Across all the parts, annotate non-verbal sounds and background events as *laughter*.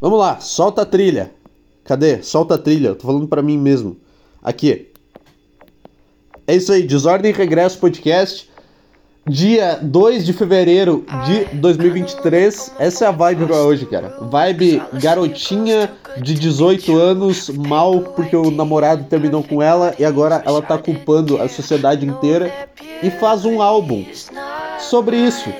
Vamos lá, solta a trilha. Cadê? Solta a trilha. Tô falando para mim mesmo. Aqui. É isso aí, Desordem Regresso Podcast. Dia 2 de fevereiro de 2023. Essa é a vibe pra hoje, cara. Vibe garotinha de 18 anos, mal porque o namorado terminou com ela e agora ela tá culpando a sociedade inteira e faz um álbum sobre isso.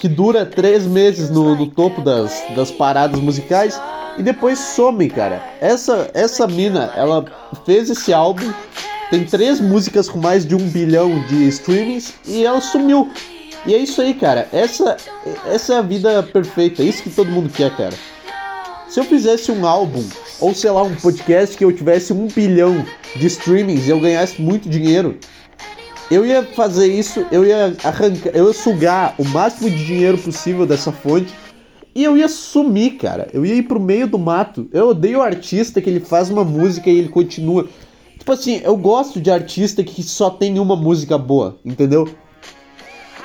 Que dura três meses no, no topo das, das paradas musicais e depois some, cara. Essa, essa mina, ela fez esse álbum tem três músicas com mais de um bilhão de streamings e ela sumiu. E é isso aí, cara. Essa, essa é a vida perfeita. É isso que todo mundo quer, cara. Se eu fizesse um álbum, ou sei lá, um podcast que eu tivesse um bilhão de streamings e eu ganhasse muito dinheiro, eu ia fazer isso, eu ia arrancar, eu ia sugar o máximo de dinheiro possível dessa fonte e eu ia sumir, cara. Eu ia ir pro meio do mato. Eu odeio o artista que ele faz uma música e ele continua. Tipo assim, eu gosto de artista que só tem uma música boa, entendeu?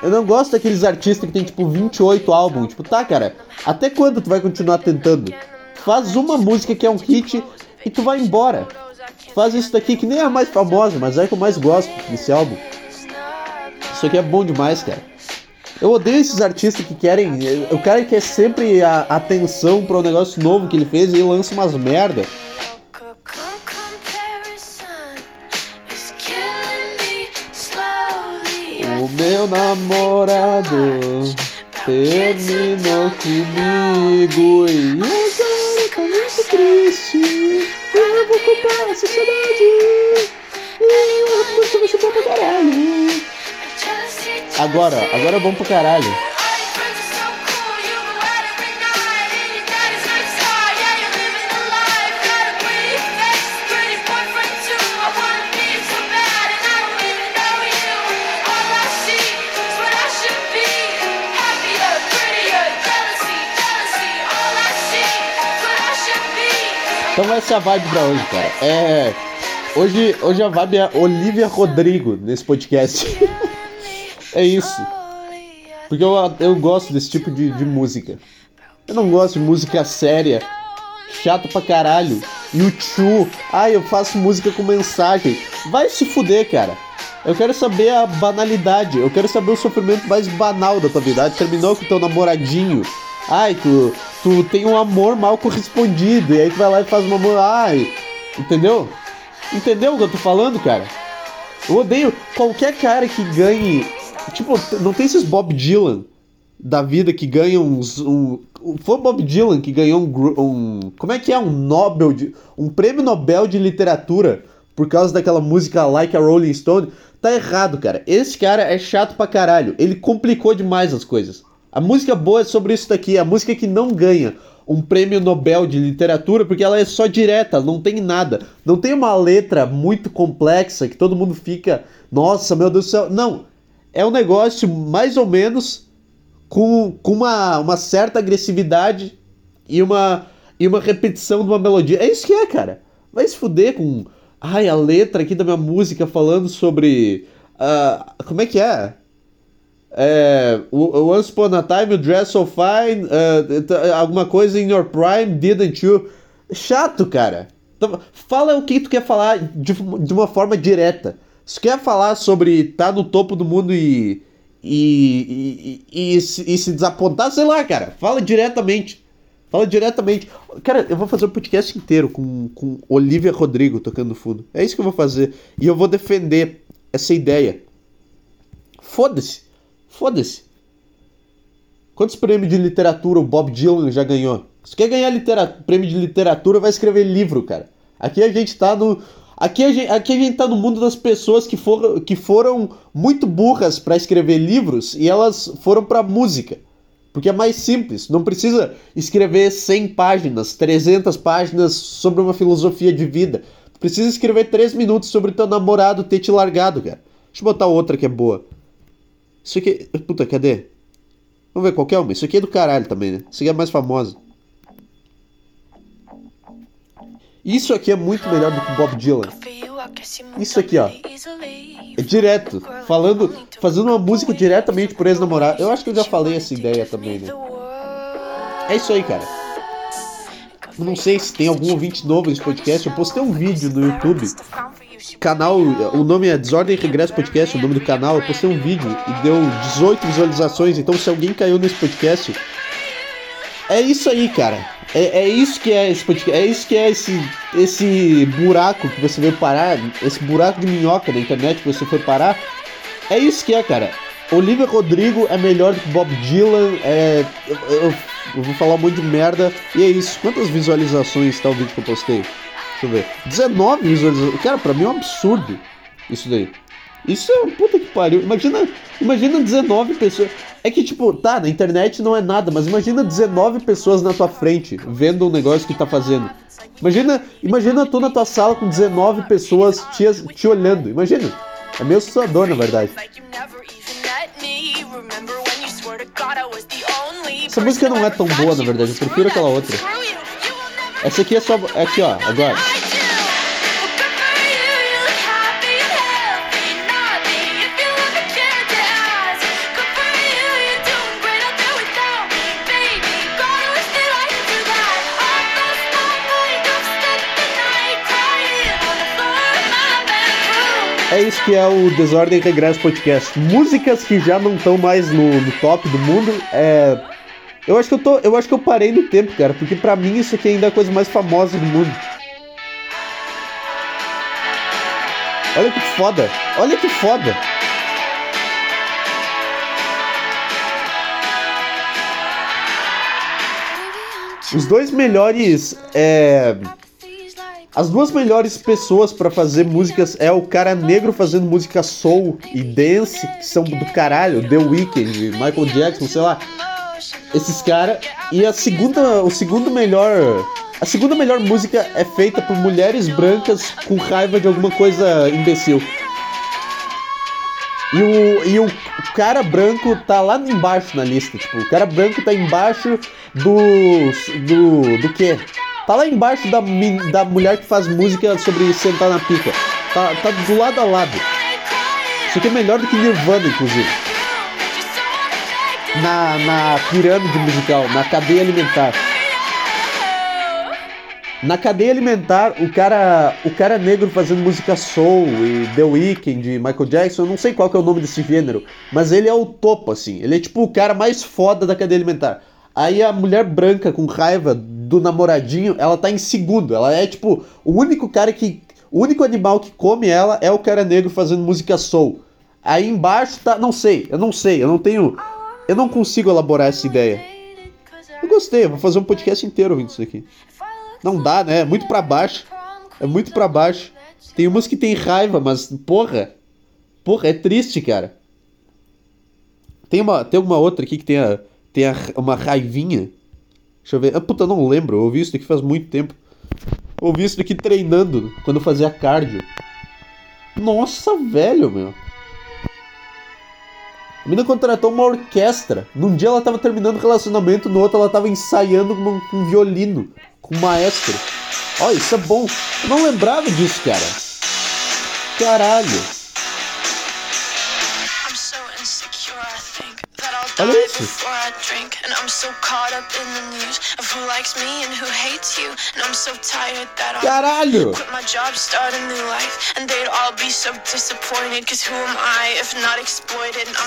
Eu não gosto daqueles artistas que tem tipo 28 álbuns. Tipo, tá, cara, até quando tu vai continuar tentando? Faz uma música que é um hit e tu vai embora. Faz isso daqui que nem é a mais famosa, mas é que eu mais gosto desse álbum. Isso aqui é bom demais, cara. Eu odeio esses artistas que querem. O cara quer sempre a atenção para o um negócio novo que ele fez e lança umas merda. O meu namorado terminou comigo e agora tá muito triste. Eu vou culpar a sociedade. E a música vai ser boa pra caralho. Agora, agora vamos pro caralho. Essa é a vibe pra hoje, cara. É. Hoje, hoje a vibe é Olivia Rodrigo nesse podcast. *laughs* é isso. Porque eu, eu gosto desse tipo de, de música. Eu não gosto de música séria, chata pra caralho. YouTube, ah, eu faço música com mensagem. Vai se fuder, cara. Eu quero saber a banalidade. Eu quero saber o sofrimento mais banal da tua vida. Terminou com teu namoradinho. Ai, tu, tu tem um amor mal correspondido. E aí tu vai lá e faz um amor. Ai, entendeu? Entendeu o que eu tô falando, cara? Eu odeio qualquer cara que ganhe. Tipo, não tem esses Bob Dylan da vida que ganham uns. Um, foi Bob Dylan que ganhou um, um. Como é que é? Um Nobel. De, um prêmio Nobel de literatura por causa daquela música Like a Rolling Stone. Tá errado, cara. Esse cara é chato pra caralho. Ele complicou demais as coisas. A música boa é sobre isso daqui, a música que não ganha um prêmio Nobel de literatura porque ela é só direta, não tem nada. Não tem uma letra muito complexa que todo mundo fica, nossa, meu Deus do céu. Não. É um negócio mais ou menos com, com uma, uma certa agressividade e uma, e uma repetição de uma melodia. É isso que é, cara. Vai se fuder com. Ai, a letra aqui da minha música falando sobre. Uh, como é que é? É, Once Upon a Time You Dress So Fine, uh, alguma coisa in your prime, didn't you? Chato, cara. Então, fala o que tu quer falar de, de uma forma direta. Se quer falar sobre estar tá no topo do mundo e e, e, e, e, se, e se desapontar, sei lá, cara. Fala diretamente. Fala diretamente. Cara, eu vou fazer um podcast inteiro com, com Olivia Rodrigo tocando no fundo. É isso que eu vou fazer. E eu vou defender essa ideia. Foda-se. Foda-se. Quantos prêmios de literatura o Bob Dylan já ganhou? Se quer ganhar prêmio de literatura, vai escrever livro, cara. Aqui a gente tá no. Aqui a gente, aqui a gente tá no mundo das pessoas que, for, que foram muito burras para escrever livros e elas foram pra música. Porque é mais simples, não precisa escrever 100 páginas, 300 páginas sobre uma filosofia de vida. Precisa escrever 3 minutos sobre teu namorado ter te largado, cara. Deixa eu botar outra que é boa. Isso aqui. Puta, cadê? Vamos ver qualquer uma. Isso aqui é do caralho também, né? Isso aqui é mais famosa. Isso aqui é muito melhor do que Bob Dylan. Isso aqui, ó. É direto. Falando. Fazendo uma música diretamente por ex-namorado. Eu acho que eu já falei essa ideia também, né? É isso aí, cara. não sei se tem algum ouvinte novo nesse podcast, eu postei um vídeo no YouTube. Canal, o nome é Desordem Regresso Podcast, o nome do canal. Eu postei um vídeo e deu 18 visualizações. Então, se alguém caiu nesse podcast, é isso aí, cara. É, é isso que é esse podcast. É isso que é esse, esse buraco que você veio parar. Esse buraco de minhoca na internet que você foi parar. É isso que é, cara. Olivia Rodrigo é melhor do que Bob Dylan. É, eu, eu, eu vou falar um monte de merda. E é isso. Quantas visualizações tá o vídeo que eu postei? Deixa eu ver. 19 visualizações. Cara, pra mim é um absurdo isso daí. Isso é puta que pariu. Imagina, imagina 19 pessoas. É que, tipo, tá, na internet não é nada, mas imagina 19 pessoas na tua frente vendo um negócio que tá fazendo. Imagina, imagina tu na tua sala com 19 pessoas te, te olhando. Imagina. É meio assustador, na verdade. Essa música não é tão boa, na verdade. Eu prefiro aquela outra. Essa aqui é só. É aqui, ó, agora. É isso que é o Desordem Regresso Podcast. Músicas que já não estão mais no, no, top do mundo. É... Eu acho que eu tô. Eu acho que eu parei no tempo, cara, porque pra mim isso aqui ainda é a coisa mais famosa do mundo. Olha que foda! Olha que foda! Os dois melhores. É as duas melhores pessoas para fazer músicas é o cara negro fazendo música soul e dance, que são do caralho, The Weeknd, Michael Jackson, sei lá. Esses caras. E a segunda, o segundo melhor. A segunda melhor música é feita por mulheres brancas com raiva de alguma coisa imbecil. E o, e o cara branco tá lá embaixo na lista. Tipo, o cara branco tá embaixo do. do. do quê? Tá lá embaixo da, da mulher que faz música sobre sentar na pica. Tá, tá do lado a lado. Isso aqui é melhor do que Nirvana, inclusive. Na, na pirâmide musical, na cadeia alimentar. Na cadeia alimentar, o cara, o cara negro fazendo música soul e The Weeknd, Michael Jackson, eu não sei qual que é o nome desse gênero, mas ele é o topo, assim. Ele é tipo o cara mais foda da cadeia alimentar. Aí a mulher branca com raiva do namoradinho, ela tá em segundo. Ela é tipo o único cara que. O único animal que come ela é o cara negro fazendo música soul. Aí embaixo tá. Não sei, eu não sei, eu não tenho. Eu não consigo elaborar essa ideia. Eu gostei, eu vou fazer um podcast inteiro ouvindo isso aqui. Não dá, né? É muito para baixo. É muito para baixo. Tem umas que tem raiva, mas porra. Porra, é triste, cara. Tem uma, tem uma outra aqui que tem, a, tem a, uma raivinha. Deixa eu ver. Ah, puta, não lembro. Eu ouvi isso daqui faz muito tempo. Eu ouvi isso daqui treinando, quando eu fazia cardio. Nossa, velho, meu. A menina contratou uma orquestra. Num dia ela tava terminando o relacionamento, no outro ela tava ensaiando com um, violino, com um maestro. Ó, isso é bom. Eu não lembrava disso, cara. Caralho. Olha isso. Caralho!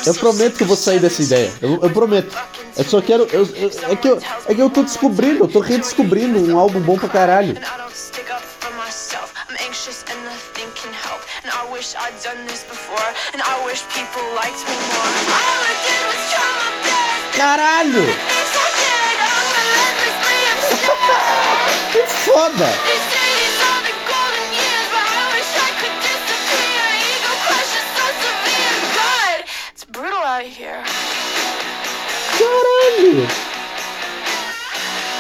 Eu prometo que eu vou sair dessa ideia. Eu, eu prometo. Eu só quero. Eu, eu, é, que eu, é que eu tô descobrindo, eu tô redescobrindo um álbum bom pra caralho. Wish I'd done this before, and I wish people liked me more. All I did was try my best. Caralho! *laughs* que foda! Caralho!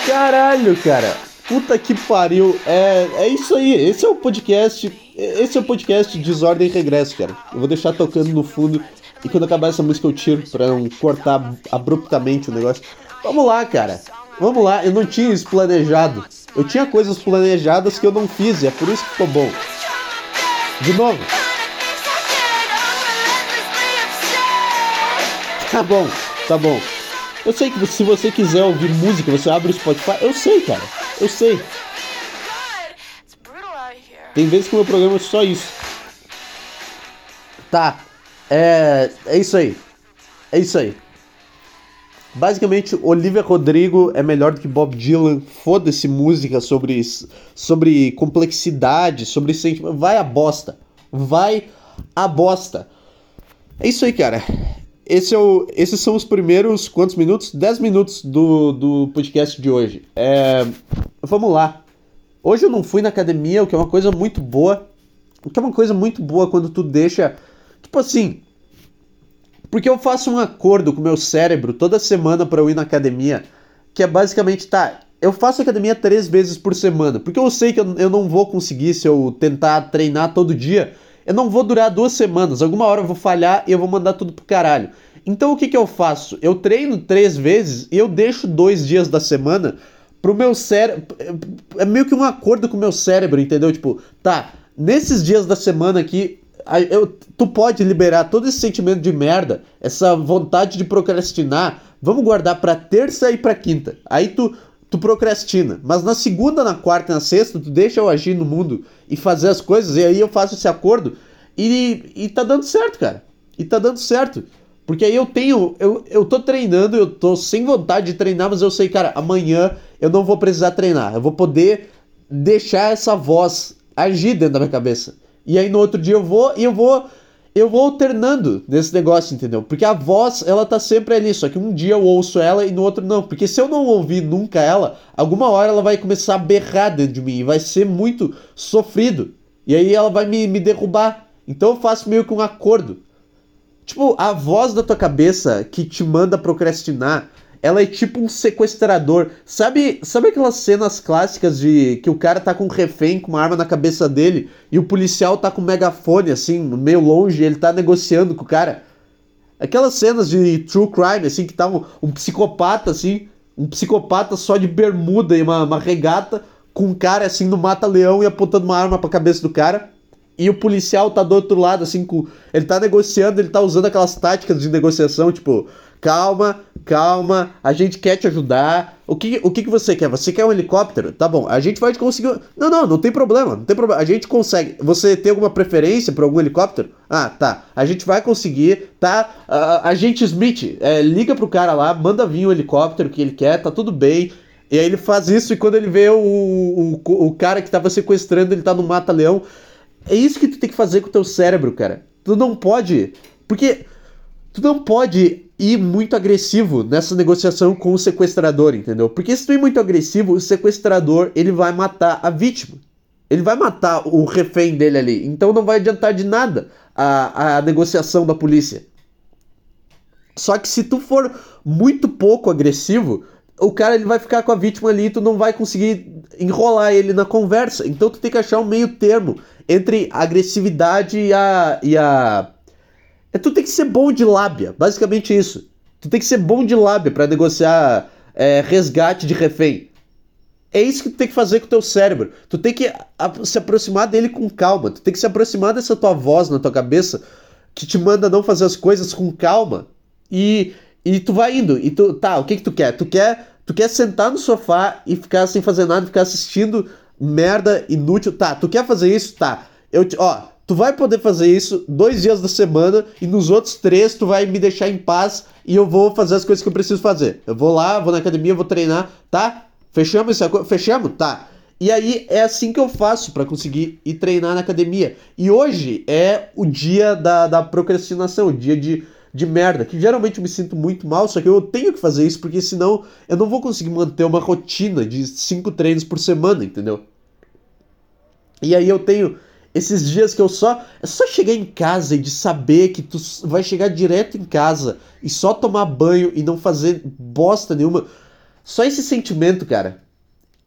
Caralho, cara! Puta que pariu. É, é isso aí. Esse é o podcast. Esse é o podcast Desordem e Regresso, cara. Eu vou deixar tocando no fundo. E quando acabar essa música eu tiro pra não cortar abruptamente o negócio. Vamos lá, cara. Vamos lá. Eu não tinha isso planejado. Eu tinha coisas planejadas que eu não fiz. E é por isso que ficou bom. De novo. Tá bom, tá bom. Eu sei que se você quiser ouvir música, você abre o Spotify. Eu sei, cara. Eu sei. Tem vezes que o meu programa é só isso. Tá. É. É isso aí. É isso aí. Basicamente, Olivia Rodrigo é melhor do que Bob Dylan. Foda-se música sobre, sobre complexidade, sobre sentimento. Vai a bosta. Vai a bosta. É isso aí, cara. Esse é o, esses são os primeiros quantos minutos? 10 minutos do, do podcast de hoje. É, vamos lá. Hoje eu não fui na academia, o que é uma coisa muito boa. O que é uma coisa muito boa quando tu deixa. Tipo assim, porque eu faço um acordo com o meu cérebro toda semana para eu ir na academia, que é basicamente, tá, eu faço academia três vezes por semana, porque eu sei que eu, não vou conseguir se eu tentar treinar todo dia, eu não vou durar duas semanas, alguma hora eu vou falhar e eu vou mandar tudo pro caralho. Então o que que eu faço? Eu treino três vezes e eu deixo dois dias da semana pro meu cérebro. É meio que um acordo com o meu cérebro, entendeu? Tipo, tá, nesses dias da semana aqui eu, tu pode liberar todo esse sentimento de merda, essa vontade de procrastinar, vamos guardar pra terça e pra quinta. Aí tu, tu procrastina. Mas na segunda, na quarta e na sexta, tu deixa eu agir no mundo e fazer as coisas, e aí eu faço esse acordo e, e tá dando certo, cara. E tá dando certo. Porque aí eu tenho. Eu, eu tô treinando, eu tô sem vontade de treinar, mas eu sei, cara, amanhã eu não vou precisar treinar. Eu vou poder deixar essa voz agir dentro da minha cabeça. E aí no outro dia eu vou e eu vou eu vou alternando nesse negócio, entendeu? Porque a voz, ela tá sempre ali, só que um dia eu ouço ela e no outro não. Porque se eu não ouvir nunca ela, alguma hora ela vai começar a berrar dentro de mim e vai ser muito sofrido. E aí ela vai me, me derrubar. Então eu faço meio que um acordo. Tipo, a voz da tua cabeça que te manda procrastinar ela é tipo um sequestrador. Sabe, sabe aquelas cenas clássicas de que o cara tá com um refém com uma arma na cabeça dele e o policial tá com um megafone assim, meio longe, e ele tá negociando com o cara? Aquelas cenas de true crime assim que tá um, um psicopata assim, um psicopata só de bermuda e uma, uma regata com um cara assim no mata-leão e apontando uma arma pra cabeça do cara. E o policial tá do outro lado, assim, com. Ele tá negociando, ele tá usando aquelas táticas de negociação, tipo, calma, calma, a gente quer te ajudar. O que, o que, que você quer? Você quer um helicóptero? Tá bom, a gente vai conseguir. Não, não, não tem problema, não tem problema. A gente consegue. Você tem alguma preferência por algum helicóptero? Ah, tá. A gente vai conseguir, tá? Uh, a gente Smith, é, liga pro cara lá, manda vir o helicóptero que ele quer, tá tudo bem. E aí ele faz isso e quando ele vê o, o, o cara que tava sequestrando, ele tá no mata-leão. É isso que tu tem que fazer com o teu cérebro, cara. Tu não pode. Porque tu não pode ir muito agressivo nessa negociação com o sequestrador, entendeu? Porque se tu ir muito agressivo, o sequestrador ele vai matar a vítima. Ele vai matar o refém dele ali. Então não vai adiantar de nada a, a negociação da polícia. Só que se tu for muito pouco agressivo, o cara ele vai ficar com a vítima ali e tu não vai conseguir enrolar ele na conversa. Então tu tem que achar um meio termo entre a agressividade e a, e a é tu tem que ser bom de lábia, basicamente isso. Tu tem que ser bom de lábia para negociar é, resgate de refém. É isso que tu tem que fazer com o teu cérebro. Tu tem que se aproximar dele com calma. Tu tem que se aproximar dessa tua voz na tua cabeça que te manda não fazer as coisas com calma. E, e tu vai indo. E tu, tá, o que que tu quer? Tu quer, tu quer sentar no sofá e ficar sem fazer nada, ficar assistindo merda inútil. Tá, tu quer fazer isso? Tá. Eu, ó, Tu vai poder fazer isso dois dias da semana e nos outros três tu vai me deixar em paz e eu vou fazer as coisas que eu preciso fazer. Eu vou lá, vou na academia, vou treinar, tá? Fechamos acordo? Fechamos? Tá. E aí é assim que eu faço para conseguir ir treinar na academia. E hoje é o dia da, da procrastinação, o dia de, de merda, que geralmente eu me sinto muito mal, só que eu tenho que fazer isso porque senão eu não vou conseguir manter uma rotina de cinco treinos por semana, entendeu? E aí eu tenho esses dias que eu só. É só chegar em casa e de saber que tu vai chegar direto em casa e só tomar banho e não fazer bosta nenhuma. Só esse sentimento, cara.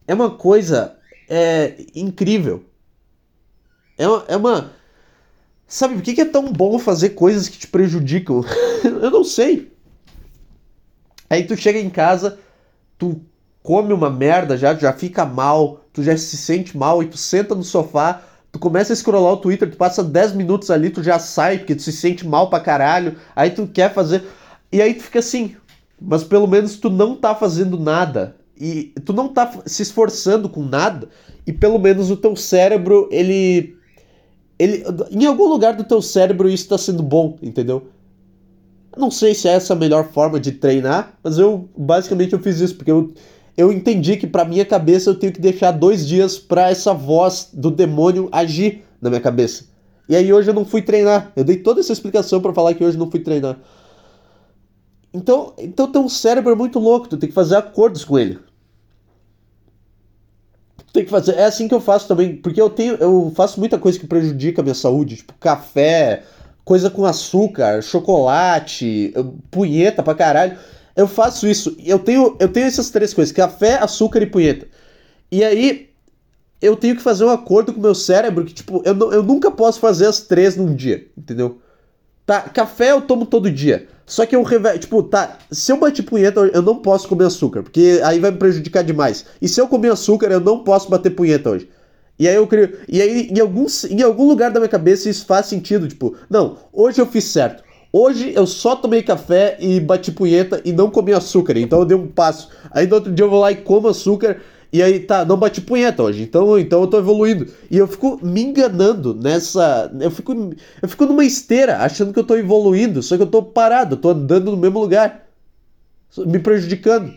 É uma coisa. É. incrível. É uma. É uma sabe por que, é tão bom fazer coisas que te prejudicam? *laughs* eu não sei. Aí tu chega em casa, tu come uma merda já, já fica mal, tu já se sente mal e tu senta no sofá Tu começa a scrollar o Twitter, tu passa 10 minutos ali, tu já sai, porque tu se sente mal pra caralho, aí tu quer fazer. E aí tu fica assim, mas pelo menos tu não tá fazendo nada. e tu não tá se esforçando com nada e pelo menos o teu cérebro, ele ele em algum lugar do teu cérebro isso tá sendo bom, entendeu? Não sei se é essa a melhor forma de treinar, mas eu basicamente eu fiz isso porque eu eu entendi que para minha cabeça eu tenho que deixar dois dias para essa voz do demônio agir na minha cabeça. E aí hoje eu não fui treinar. Eu dei toda essa explicação para falar que hoje eu não fui treinar. Então, então teu cérebro muito louco, tu tem que fazer acordos com ele. Tem que fazer, é assim que eu faço também, porque eu tenho, eu faço muita coisa que prejudica a minha saúde, tipo café, coisa com açúcar, chocolate, punheta pra caralho. Eu faço isso. Eu tenho, eu tenho essas três coisas: café, açúcar e punheta. E aí eu tenho que fazer um acordo com o meu cérebro que, tipo, eu, eu nunca posso fazer as três num dia, entendeu? Tá, café eu tomo todo dia. Só que eu revelo, tipo, tá, se eu bater punheta, eu não posso comer açúcar, porque aí vai me prejudicar demais. E se eu comer açúcar, eu não posso bater punheta hoje. E aí eu crio. E aí, em algum, em algum lugar da minha cabeça, isso faz sentido. Tipo, não, hoje eu fiz certo. Hoje eu só tomei café e bati punheta e não comi açúcar, então eu dei um passo. Aí no outro dia eu vou lá e como açúcar e aí tá, não bati punheta hoje, então, então eu tô evoluindo. E eu fico me enganando nessa. Eu fico, eu fico numa esteira achando que eu tô evoluindo, só que eu tô parado, eu tô andando no mesmo lugar, me prejudicando.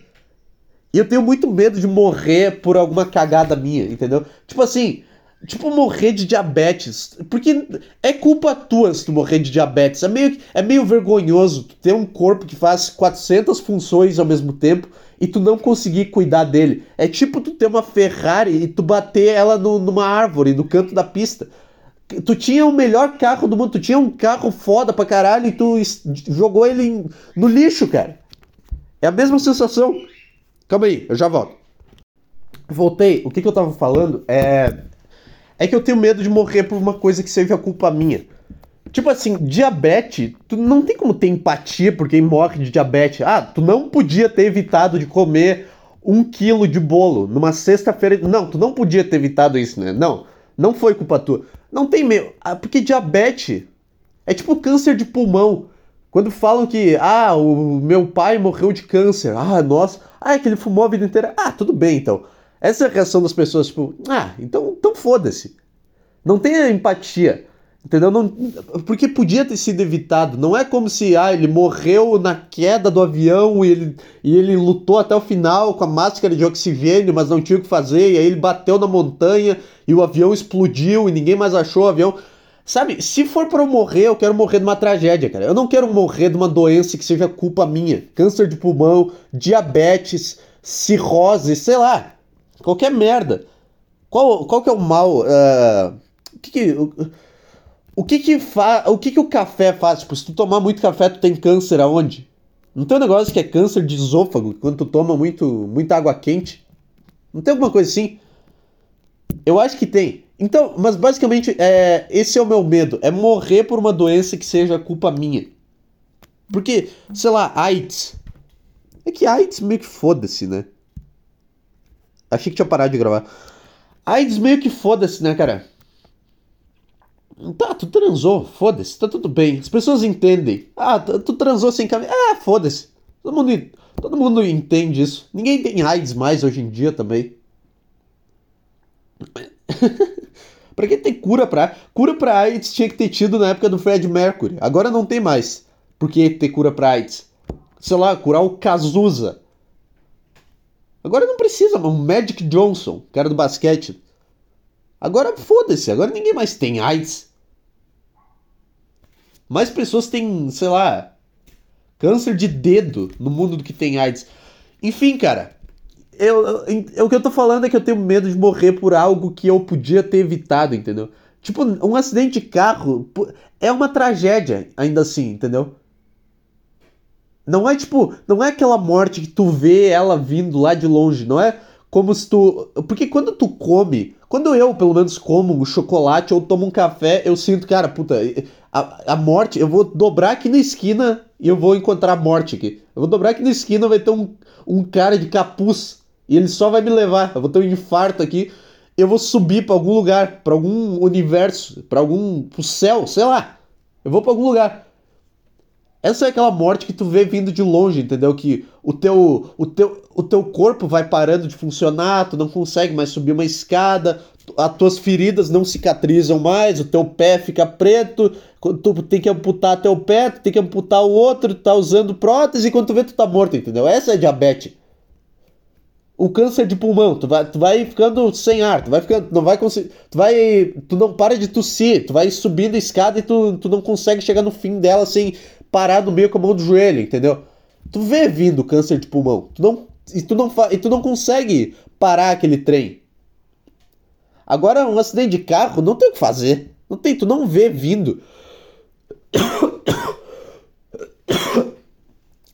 E eu tenho muito medo de morrer por alguma cagada minha, entendeu? Tipo assim, tipo, morrer de diabetes. Porque é culpa tua se tu morrer de diabetes. É meio, é meio vergonhoso ter um corpo que faz 400 funções ao mesmo tempo e tu não conseguir cuidar dele. É tipo tu ter uma Ferrari e tu bater ela no, numa árvore, no canto da pista. Tu tinha o melhor carro do mundo, tu tinha um carro foda pra caralho e tu jogou ele no lixo, cara. É a mesma sensação. Calma aí, eu já volto. Voltei, o que, que eu tava falando é é que eu tenho medo de morrer por uma coisa que seja culpa minha. Tipo assim, diabetes, tu não tem como ter empatia por quem morre de diabetes. Ah, tu não podia ter evitado de comer um quilo de bolo numa sexta-feira. Não, tu não podia ter evitado isso, né? Não, não foi culpa tua. Não tem medo. Ah, porque diabetes é tipo câncer de pulmão. Quando falam que, ah, o meu pai morreu de câncer. Ah, nossa. Ah, é que ele fumou a vida inteira. Ah, tudo bem então. Essa é a reação das pessoas, tipo, ah, então, então foda-se. Não tenha empatia. Entendeu? Não, porque podia ter sido evitado. Não é como se ah, ele morreu na queda do avião e ele, e ele lutou até o final com a máscara de oxigênio, mas não tinha o que fazer. E aí ele bateu na montanha e o avião explodiu e ninguém mais achou o avião. Sabe, se for para eu morrer, eu quero morrer de uma tragédia, cara. Eu não quero morrer de uma doença que seja culpa minha. Câncer de pulmão, diabetes, cirrose, sei lá. Qualquer merda. Qual, qual que é o mal? Uh, que que, o, que que fa, o que que o café faz? Tipo, se tu tomar muito café, tu tem câncer aonde? Não tem um negócio que é câncer de esôfago quando tu toma muito, muita água quente? Não tem alguma coisa assim? Eu acho que tem. Então, mas basicamente, é, esse é o meu medo. É morrer por uma doença que seja culpa minha. Porque, sei lá, AIDS. É que AIDS meio que foda-se, né? Achei que tinha parado de gravar. AIDS meio que foda-se, né, cara? Tá, tu transou, foda-se, tá tudo bem. As pessoas entendem. Ah, tu transou sem camisa. Ah, foda-se. Todo mundo, todo mundo entende isso. Ninguém tem AIDS mais hoje em dia também. *laughs* pra que tem cura pra. Cura pra AIDS tinha que ter tido na época do Fred Mercury. Agora não tem mais. Por que ter cura pra AIDS? Sei lá, curar o Cazuza. Agora não precisa, o Magic Johnson, cara do basquete. Agora foda-se, agora ninguém mais tem AIDS. Mais pessoas têm, sei lá, câncer de dedo no mundo do que tem AIDS. Enfim, cara, eu, eu, o que eu tô falando é que eu tenho medo de morrer por algo que eu podia ter evitado, entendeu? Tipo, um acidente de carro é uma tragédia, ainda assim, entendeu? Não é tipo, não é aquela morte que tu vê ela vindo lá de longe, não é como se tu. Porque quando tu come, quando eu pelo menos como um chocolate ou tomo um café, eu sinto, cara, puta, a, a morte, eu vou dobrar aqui na esquina e eu vou encontrar a morte aqui. Eu vou dobrar aqui na esquina, vai ter um, um cara de capuz e ele só vai me levar. Eu vou ter um infarto aqui. Eu vou subir para algum lugar, para algum universo, para algum pro céu, sei lá. Eu vou para algum lugar. Essa é aquela morte que tu vê vindo de longe, entendeu? Que o teu, o teu, o teu corpo vai parando de funcionar, tu não consegue mais subir uma escada, as tuas feridas não cicatrizam mais, o teu pé fica preto, tu tem que amputar teu pé, tu tem que amputar o outro, tu tá usando prótese, e quando tu vê tu tá morto, entendeu? Essa é diabetes. O câncer de pulmão, tu vai, tu vai ficando sem ar, tu vai ficando, não vai conseguir, tu vai, tu não para de tossir, tu vai subindo a escada e tu, tu não consegue chegar no fim dela sem parar no meio com a mão do joelho, entendeu? Tu vê vindo câncer de pulmão, tu não, e tu não, e tu não consegue parar aquele trem. Agora, um acidente de carro, não tem o que fazer. Não tem, tu não vê vindo.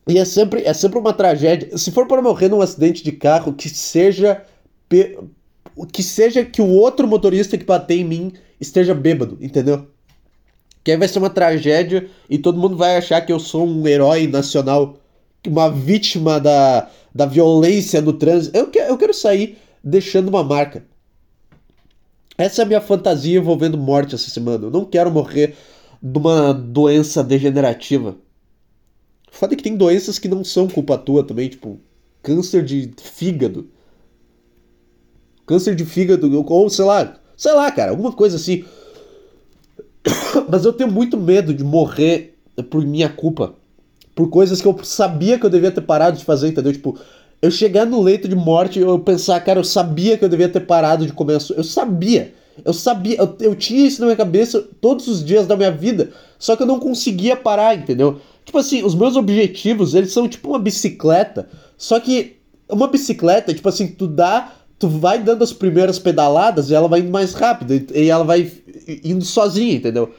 E é sempre, é sempre uma tragédia. Se for para morrer num acidente de carro, que seja. Que seja que o outro motorista que bater em mim esteja bêbado, entendeu? Que aí vai ser uma tragédia e todo mundo vai achar que eu sou um herói nacional, uma vítima da, da violência no trânsito. Eu, que, eu quero sair deixando uma marca. Essa é a minha fantasia envolvendo morte essa semana. Eu não quero morrer de uma doença degenerativa. Foda que tem doenças que não são culpa tua também, tipo câncer de fígado. Câncer de fígado, ou sei lá, sei lá, cara, alguma coisa assim. *coughs* Mas eu tenho muito medo de morrer por minha culpa. Por coisas que eu sabia que eu devia ter parado de fazer, entendeu? Tipo, eu chegar no leito de morte eu pensar, cara, eu sabia que eu devia ter parado de comer açúcar. Eu sabia. Eu sabia, eu, eu tinha isso na minha cabeça todos os dias da minha vida. Só que eu não conseguia parar, entendeu? Tipo assim, os meus objetivos, eles são tipo uma bicicleta. Só que uma bicicleta, tipo assim, tu dá. Tu vai dando as primeiras pedaladas e ela vai indo mais rápido. E ela vai indo sozinha, entendeu?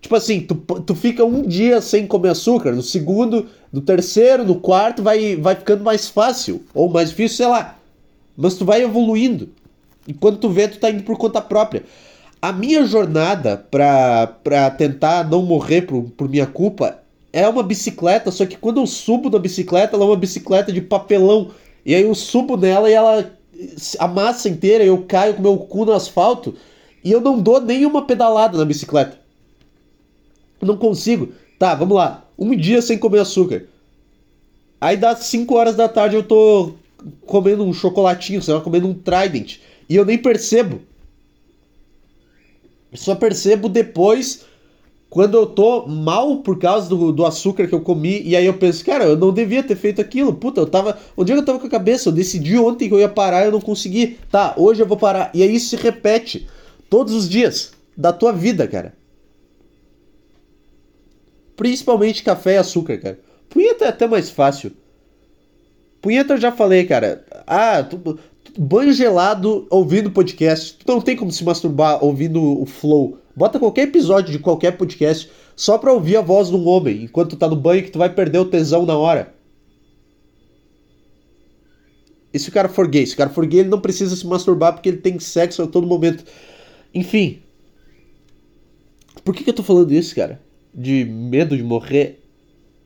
Tipo assim, tu, tu fica um dia sem comer açúcar, no segundo, no terceiro, no quarto vai, vai ficando mais fácil, ou mais difícil, sei lá. Mas tu vai evoluindo. E quando tu vê, tu tá indo por conta própria. A minha jornada pra, pra tentar não morrer por, por minha culpa é uma bicicleta, só que quando eu subo na bicicleta, ela é uma bicicleta de papelão. E aí eu subo nela e ela amassa inteira, eu caio com meu cu no asfalto e eu não dou nenhuma pedalada na bicicleta. Não consigo. Tá, vamos lá. Um dia sem comer açúcar. Aí dá 5 horas da tarde eu tô comendo um chocolatinho, sei lá, comendo um Trident. E eu nem percebo. Só percebo depois, quando eu tô mal por causa do, do açúcar que eu comi. E aí eu penso, cara, eu não devia ter feito aquilo. Puta, eu tava. Onde é que eu tava com a cabeça? Eu decidi ontem que eu ia parar eu não consegui. Tá, hoje eu vou parar. E aí isso se repete todos os dias da tua vida, cara. Principalmente café e açúcar, cara. Punheta é até mais fácil. Punheta eu já falei, cara. Ah, tu, banho gelado ouvindo podcast. Tu não tem como se masturbar ouvindo o flow. Bota qualquer episódio de qualquer podcast só pra ouvir a voz de um homem enquanto tu tá no banho que tu vai perder o tesão na hora. E se o cara for gay? Se o cara for gay, ele não precisa se masturbar porque ele tem sexo a todo momento. Enfim. Por que, que eu tô falando isso, cara? de medo de morrer.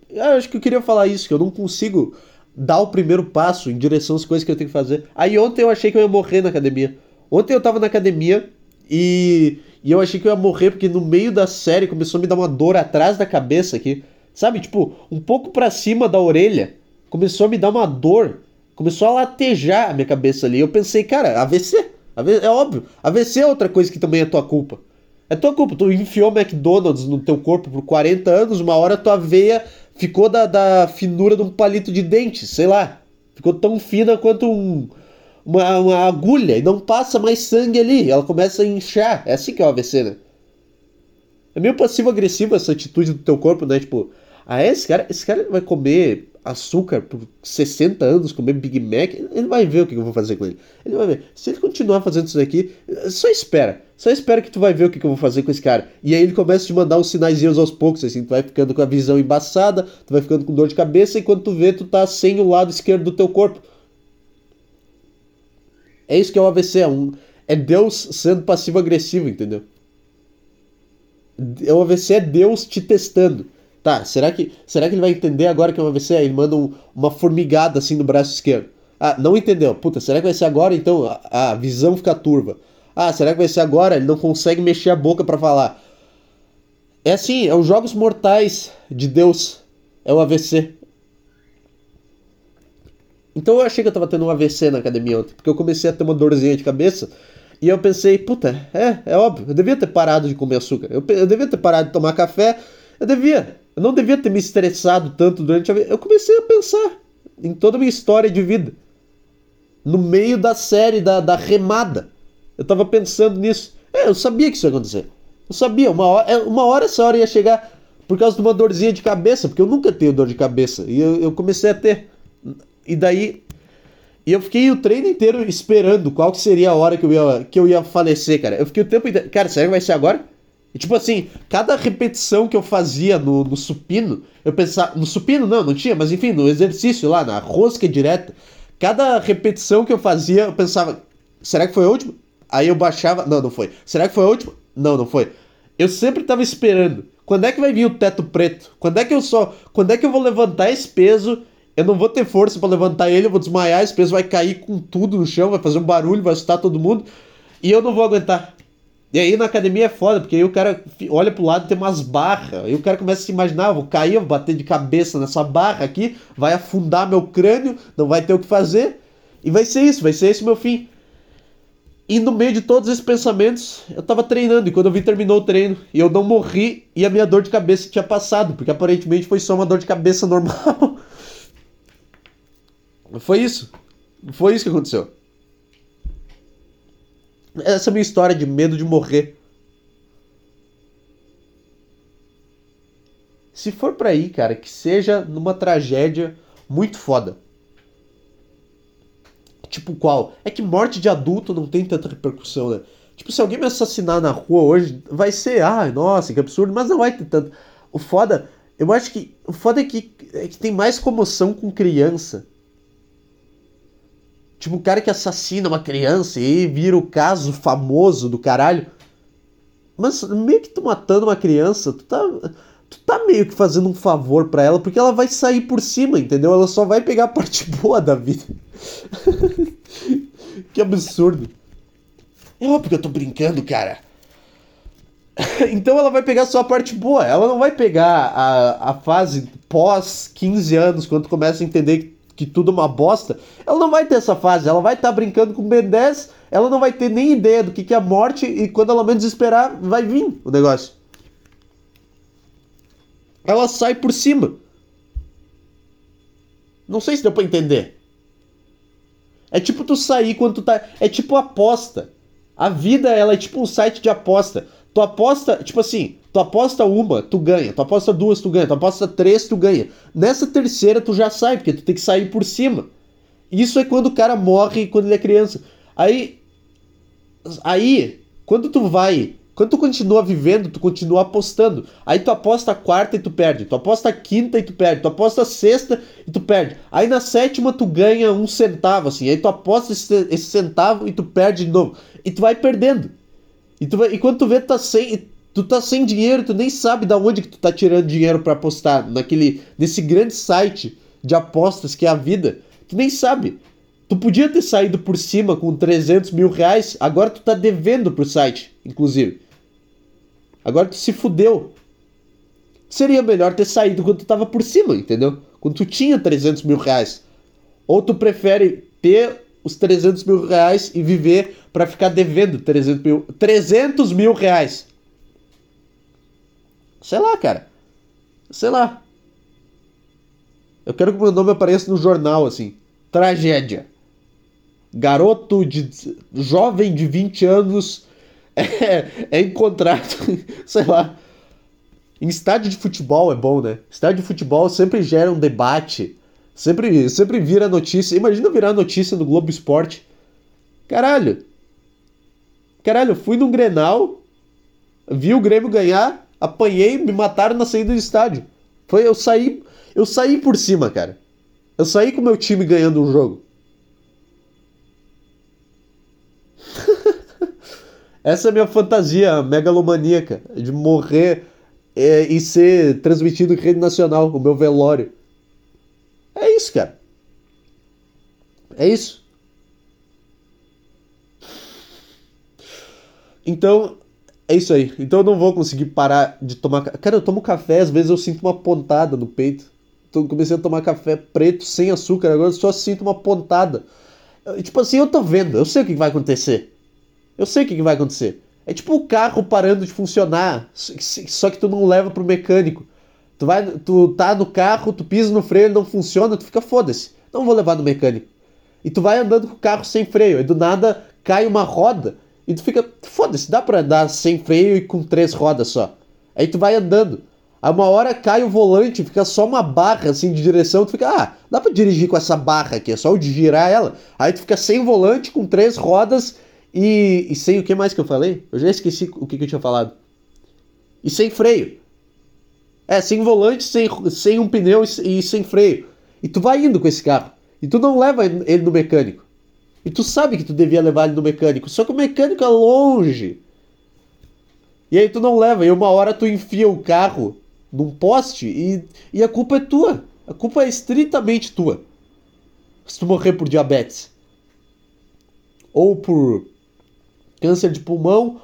Eu acho que eu queria falar isso, que eu não consigo dar o primeiro passo em direção às coisas que eu tenho que fazer. Aí ontem eu achei que eu ia morrer na academia. Ontem eu tava na academia e, e eu achei que eu ia morrer porque no meio da série começou a me dar uma dor atrás da cabeça aqui. Sabe, tipo, um pouco para cima da orelha. Começou a me dar uma dor. Começou a latejar a minha cabeça ali. Eu pensei, cara, AVC. É óbvio. AVC é outra coisa que também é tua culpa. É tua culpa. Tu enfiou McDonald's no teu corpo por 40 anos, uma hora tua veia ficou da, da finura de um palito de dente, sei lá. Ficou tão fina quanto um, uma, uma agulha e não passa mais sangue ali. Ela começa a inchar. É assim que é o AVC, né? É meio passivo-agressivo essa atitude do teu corpo, né? Tipo, ah, esse cara, esse cara vai comer açúcar por 60 anos, comer Big Mac, ele vai ver o que eu vou fazer com ele. Ele vai ver. Se ele continuar fazendo isso daqui, só espera. Só espera que tu vai ver o que eu vou fazer com esse cara. E aí ele começa a te mandar uns sinaizinhos aos poucos, assim, tu vai ficando com a visão embaçada, tu vai ficando com dor de cabeça, e quando tu vê, tu tá sem o lado esquerdo do teu corpo. É isso que é o AVC, é, um, é Deus sendo passivo-agressivo, entendeu? O AVC é Deus te testando. Tá, será que, será que ele vai entender agora que é um AVC? Ele manda um, uma formigada assim no braço esquerdo. Ah, não entendeu. Puta, será que vai ser agora então? A, a visão fica turva. Ah, será que vai ser agora? Ele não consegue mexer a boca para falar. É assim, é os jogos mortais de Deus É o AVC. Então eu achei que eu tava tendo um AVC na academia ontem, porque eu comecei a ter uma dorzinha de cabeça. E eu pensei, puta, é, é óbvio, eu devia ter parado de comer açúcar. Eu, eu devia ter parado de tomar café. Eu devia. Eu não devia ter me estressado tanto durante a vida. Eu comecei a pensar em toda a minha história de vida. No meio da série da, da remada. Eu tava pensando nisso. É, eu sabia que isso ia acontecer. Eu sabia, uma hora, é, uma hora essa hora ia chegar por causa de uma dorzinha de cabeça, porque eu nunca tenho dor de cabeça. E eu, eu comecei a ter. E daí. E eu fiquei o treino inteiro esperando qual que seria a hora que eu ia, que eu ia falecer, cara. Eu fiquei o tempo inteiro. Cara, será que vai ser agora? E tipo assim, cada repetição que eu fazia no, no supino, eu pensava. No supino não, não tinha, mas enfim, no exercício lá, na rosca direta. Cada repetição que eu fazia, eu pensava, será que foi a última? Aí eu baixava. Não, não foi. Será que foi a última? Não, não foi. Eu sempre tava esperando. Quando é que vai vir o teto preto? Quando é que eu só. Quando é que eu vou levantar esse peso? Eu não vou ter força para levantar ele, eu vou desmaiar, esse peso vai cair com tudo no chão, vai fazer um barulho, vai assustar todo mundo. E eu não vou aguentar. E aí na academia é foda, porque aí o cara olha pro lado e tem umas barras. Aí o cara começa a se imaginar, ah, vou cair, vou bater de cabeça nessa barra aqui, vai afundar meu crânio, não vai ter o que fazer. E vai ser isso, vai ser esse meu fim. E no meio de todos esses pensamentos, eu tava treinando. E quando eu vi, terminou o treino. E eu não morri e a minha dor de cabeça tinha passado. Porque aparentemente foi só uma dor de cabeça *laughs* normal. Foi isso. Foi isso que aconteceu. Essa é a minha história de medo de morrer. Se for pra ir, cara, que seja numa tragédia muito foda. Tipo qual? É que morte de adulto não tem tanta repercussão, né? Tipo, se alguém me assassinar na rua hoje, vai ser, ah, nossa, que absurdo, mas não vai ter tanto. O foda, eu acho que. O foda é que, é que tem mais comoção com criança. Tipo, o cara que assassina uma criança e vira o caso famoso do caralho. Mas meio que tu matando uma criança, tu tá. Tu tá meio que fazendo um favor para ela, porque ela vai sair por cima, entendeu? Ela só vai pegar a parte *laughs* boa da vida. *laughs* que absurdo. É óbvio que eu tô brincando, cara. *laughs* então ela vai pegar só a parte boa. Ela não vai pegar a, a fase pós 15 anos, quando começa a entender que tudo é uma bosta, ela não vai ter essa fase, ela vai estar tá brincando com o Ben 10, ela não vai ter nem ideia do que, que é a morte e quando ela menos esperar, vai vir o negócio. Ela sai por cima. Não sei se deu pra entender. É tipo tu sair quando tu tá. É tipo aposta. A vida, ela é tipo um site de aposta. Tu aposta, tipo assim, Tu aposta uma, tu ganha. Tu aposta duas, tu ganha. Tu aposta três, tu ganha. Nessa terceira, tu já sai, porque tu tem que sair por cima. Isso é quando o cara morre quando ele é criança. Aí. Aí, quando tu vai. Quando tu continua vivendo, tu continua apostando. Aí tu aposta a quarta e tu perde. Tu aposta a quinta e tu perde. Tu aposta a sexta e tu perde. Aí na sétima tu ganha um centavo, assim. Aí tu aposta esse, esse centavo e tu perde de novo. E tu vai perdendo. E, tu e quando tu vê, tu tá sem. Tu tá sem dinheiro, tu nem sabe da onde que tu tá tirando dinheiro para apostar naquele nesse grande site de apostas que é a vida. Tu nem sabe. Tu podia ter saído por cima com 300 mil reais, agora tu tá devendo pro site, inclusive. Agora tu se fudeu. Seria melhor ter saído quando tu tava por cima, entendeu? Quando tu tinha 300 mil reais. Ou tu prefere ter os 300 mil reais e viver para ficar devendo 300 mil, 300 mil reais. Sei lá, cara. Sei lá. Eu quero que meu nome apareça no jornal, assim. Tragédia. Garoto de. jovem de 20 anos *laughs* é, é encontrado. *laughs* sei lá. Em estádio de futebol é bom, né? Estádio de futebol sempre gera um debate. Sempre, sempre vira notícia. Imagina virar notícia no Globo Esporte. Caralho. Caralho, fui num Grenal, vi o Grêmio ganhar, apanhei, me mataram na saída do estádio. Foi, eu saí, eu saí por cima, cara. Eu saí com meu time ganhando o jogo. *laughs* Essa é a minha fantasia megalomaníaca de morrer é, e ser transmitido em rede nacional, o meu velório. É isso, cara. É isso. Então, é isso aí. Então eu não vou conseguir parar de tomar. Cara, eu tomo café, às vezes eu sinto uma pontada no peito. tô, comecei a tomar café preto sem açúcar, agora eu só sinto uma pontada. Tipo assim, eu tô vendo, eu sei o que vai acontecer. Eu sei o que vai acontecer. É tipo o carro parando de funcionar, só que tu não leva pro mecânico. Tu vai, tu tá no carro, tu pisa no freio, ele não funciona, tu fica foda-se. Não vou levar no mecânico. E tu vai andando com o carro sem freio, e do nada cai uma roda, e tu fica, foda-se, dá pra andar sem freio e com três rodas só. Aí tu vai andando. Aí uma hora cai o volante, fica só uma barra assim de direção, tu fica, ah, dá pra dirigir com essa barra aqui, é só eu girar ela. Aí tu fica sem volante, com três rodas e, e sem o que mais que eu falei? Eu já esqueci o que, que eu tinha falado. E sem freio. É, sem volante, sem, sem um pneu e, e sem freio. E tu vai indo com esse carro. E tu não leva ele no mecânico. E tu sabe que tu devia levar ele no mecânico. Só que o mecânico é longe. E aí tu não leva. E uma hora tu enfia o carro num poste e, e a culpa é tua. A culpa é estritamente tua. Se tu morrer por diabetes. Ou por câncer de pulmão.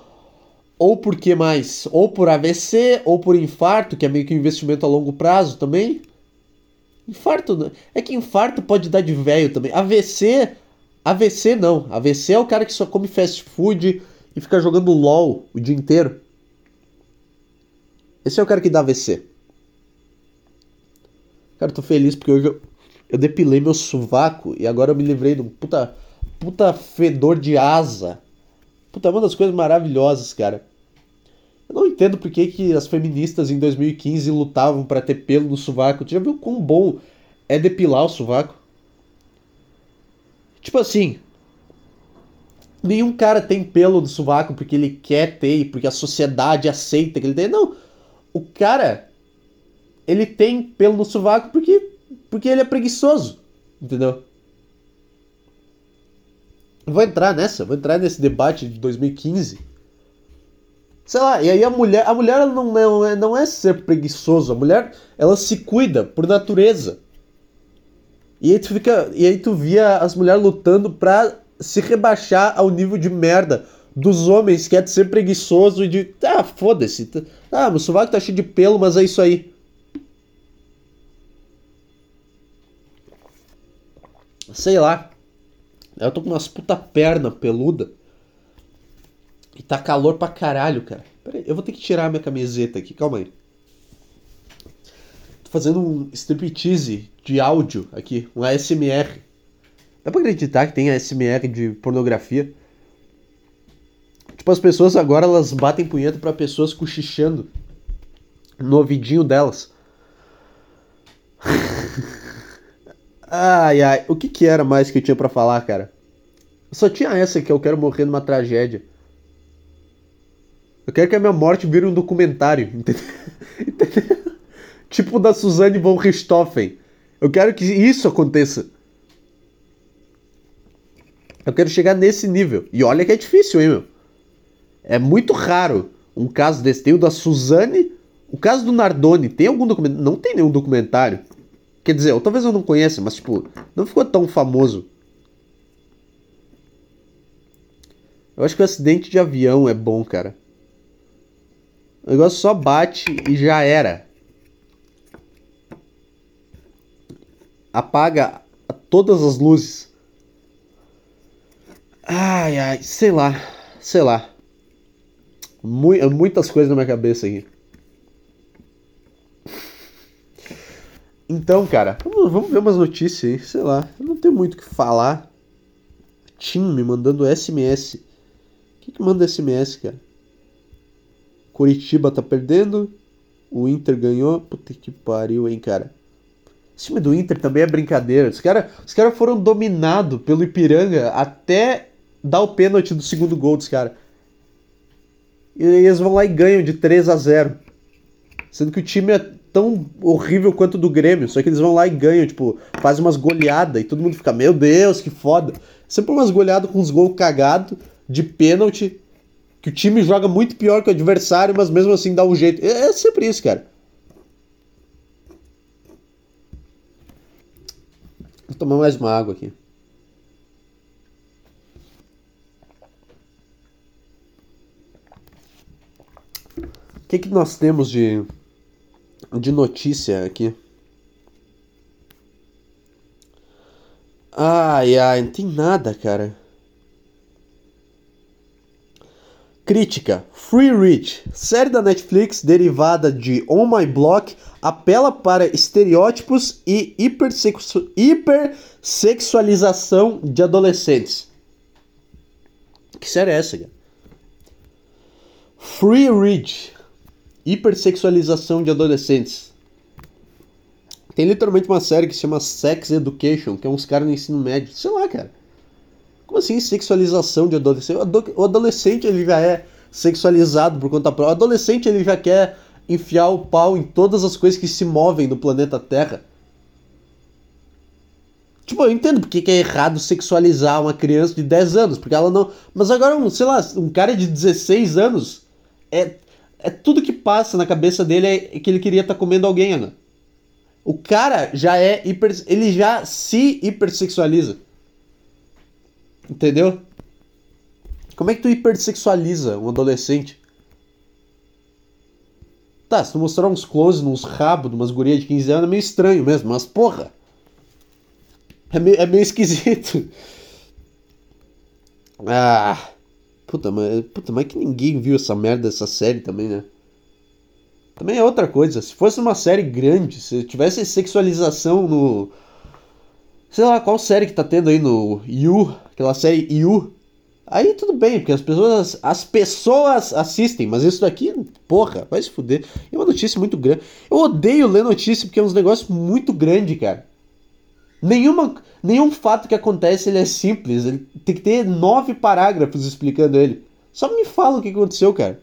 Ou por que mais? Ou por AVC, ou por infarto, que é meio que um investimento a longo prazo também. Infarto, né? é que infarto pode dar de velho também. AVC, AVC não. AVC é o cara que só come fast food e fica jogando LOL o dia inteiro. Esse é o cara que dá AVC. Cara, tô feliz porque hoje eu, eu depilei meu sovaco e agora eu me livrei de um puta, puta fedor de asa. Puta, é uma das coisas maravilhosas, cara. Eu não entendo por que, que as feministas em 2015 lutavam para ter pelo no sovaco. Tu já viu quão bom é depilar o sovaco? Tipo assim, nenhum cara tem pelo no sovaco porque ele quer ter e porque a sociedade aceita que ele tem. Não o cara ele tem pelo no sovaco porque porque ele é preguiçoso, entendeu? Vou entrar nessa, vou entrar nesse debate de 2015. Sei lá, e aí a mulher, a mulher não é, não é ser preguiçoso, a mulher ela se cuida por natureza. E aí tu fica, e aí tu via as mulheres lutando pra se rebaixar ao nível de merda dos homens que é de ser preguiçoso e de. Ah, foda-se. Ah, meu sovaco tá cheio de pelo, mas é isso aí. Sei lá. Eu tô com umas puta perna peluda. E tá calor pra caralho, cara. Eu vou ter que tirar a minha camiseta aqui, calma aí. Tô fazendo um striptease de áudio aqui, um ASMR. Dá pra acreditar que tem ASMR de pornografia? Tipo, as pessoas agora elas batem punheta para pessoas cochichando no ouvidinho delas. *laughs* ai, ai. O que que era mais que eu tinha para falar, cara? Só tinha essa que eu quero morrer numa tragédia. Eu quero que a minha morte vire um documentário, *laughs* entendeu? entendeu? Tipo da Suzanne von Richthofen. Eu quero que isso aconteça. Eu quero chegar nesse nível. E olha que é difícil, hein, meu? É muito raro um caso desse. Tem o da Suzane, o caso do Nardoni. Tem algum documentário? Não tem nenhum documentário. Quer dizer, talvez eu não conheça, mas tipo, não ficou tão famoso. Eu acho que o acidente de avião é bom, cara. O negócio só bate e já era. Apaga todas as luzes. Ai, ai, sei lá, sei lá muitas coisas na minha cabeça aqui. Então, cara, vamos, ver umas notícias aí. Sei lá, eu não tenho muito o que falar. Tim me mandando SMS. O que, que manda SMS, cara? Curitiba tá perdendo. O Inter ganhou. Puta que pariu, hein, cara. Esse time do Inter também é brincadeira. Os caras os cara foram dominados pelo Ipiranga até dar o pênalti do segundo gol dos caras. E eles vão lá e ganham de 3 a 0. Sendo que o time é tão horrível quanto o do Grêmio, só que eles vão lá e ganham, tipo, fazem umas goleadas e todo mundo fica, meu Deus, que foda. Sempre umas goleadas com uns gols cagados, de pênalti, que o time joga muito pior que o adversário, mas mesmo assim dá um jeito. É, é, sempre isso, cara. Vou tomar mais uma água aqui. O que, que nós temos de, de notícia aqui? Ai, ai, não tem nada, cara. Crítica: Free Rich, série da Netflix derivada de On My Block, apela para estereótipos e hipersexu hipersexualização de adolescentes. Que série é essa, cara? Free Rich, hipersexualização de adolescentes. Tem literalmente uma série que se chama Sex Education, que é uns caras no ensino médio. Sei lá, cara. Como assim sexualização de adolescente? O adolescente ele já é sexualizado por conta própria. O adolescente ele já quer enfiar o pau em todas as coisas que se movem no planeta Terra. Tipo, eu entendo porque que é errado sexualizar uma criança de 10 anos, porque ela não. Mas agora, um, sei lá, um cara de 16 anos é, é tudo que passa na cabeça dele é que ele queria estar tá comendo alguém, né? O cara já é hiper. Ele já se hipersexualiza. Entendeu? Como é que tu hipersexualiza um adolescente? Tá, se tu mostrar uns close, uns rabos de umas gurias de 15 anos é meio estranho mesmo, mas porra! É meio, é meio esquisito. *laughs* Ah. Puta, mas, puta, mas que ninguém viu essa merda dessa série também, né? Também é outra coisa. Se fosse uma série grande, se tivesse sexualização no. Sei lá, qual série que tá tendo aí no You, aquela série You. Aí tudo bem, porque as pessoas, as pessoas assistem, mas isso daqui, porra, vai se fuder. É uma notícia muito grande. Eu odeio ler notícia porque é uns negócios muito grandes, cara. Nenhuma, nenhum fato que acontece ele é simples. Ele tem que ter nove parágrafos explicando ele. Só me fala o que aconteceu, cara.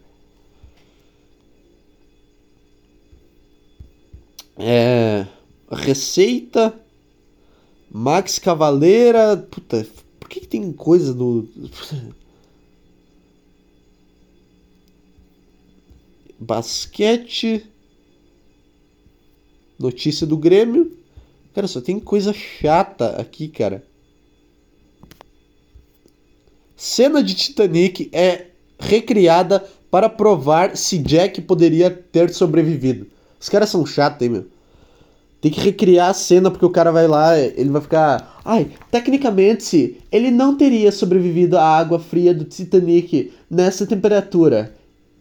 É. Receita. Max Cavaleira. Puta, por que, que tem coisa do. *laughs* Basquete. Notícia do Grêmio. Cara, só tem coisa chata aqui, cara. Cena de Titanic é recriada para provar se Jack poderia ter sobrevivido. Os caras são chatos, hein, meu? Tem que recriar a cena porque o cara vai lá, ele vai ficar. Ai, tecnicamente, ele não teria sobrevivido à água fria do Titanic nessa temperatura.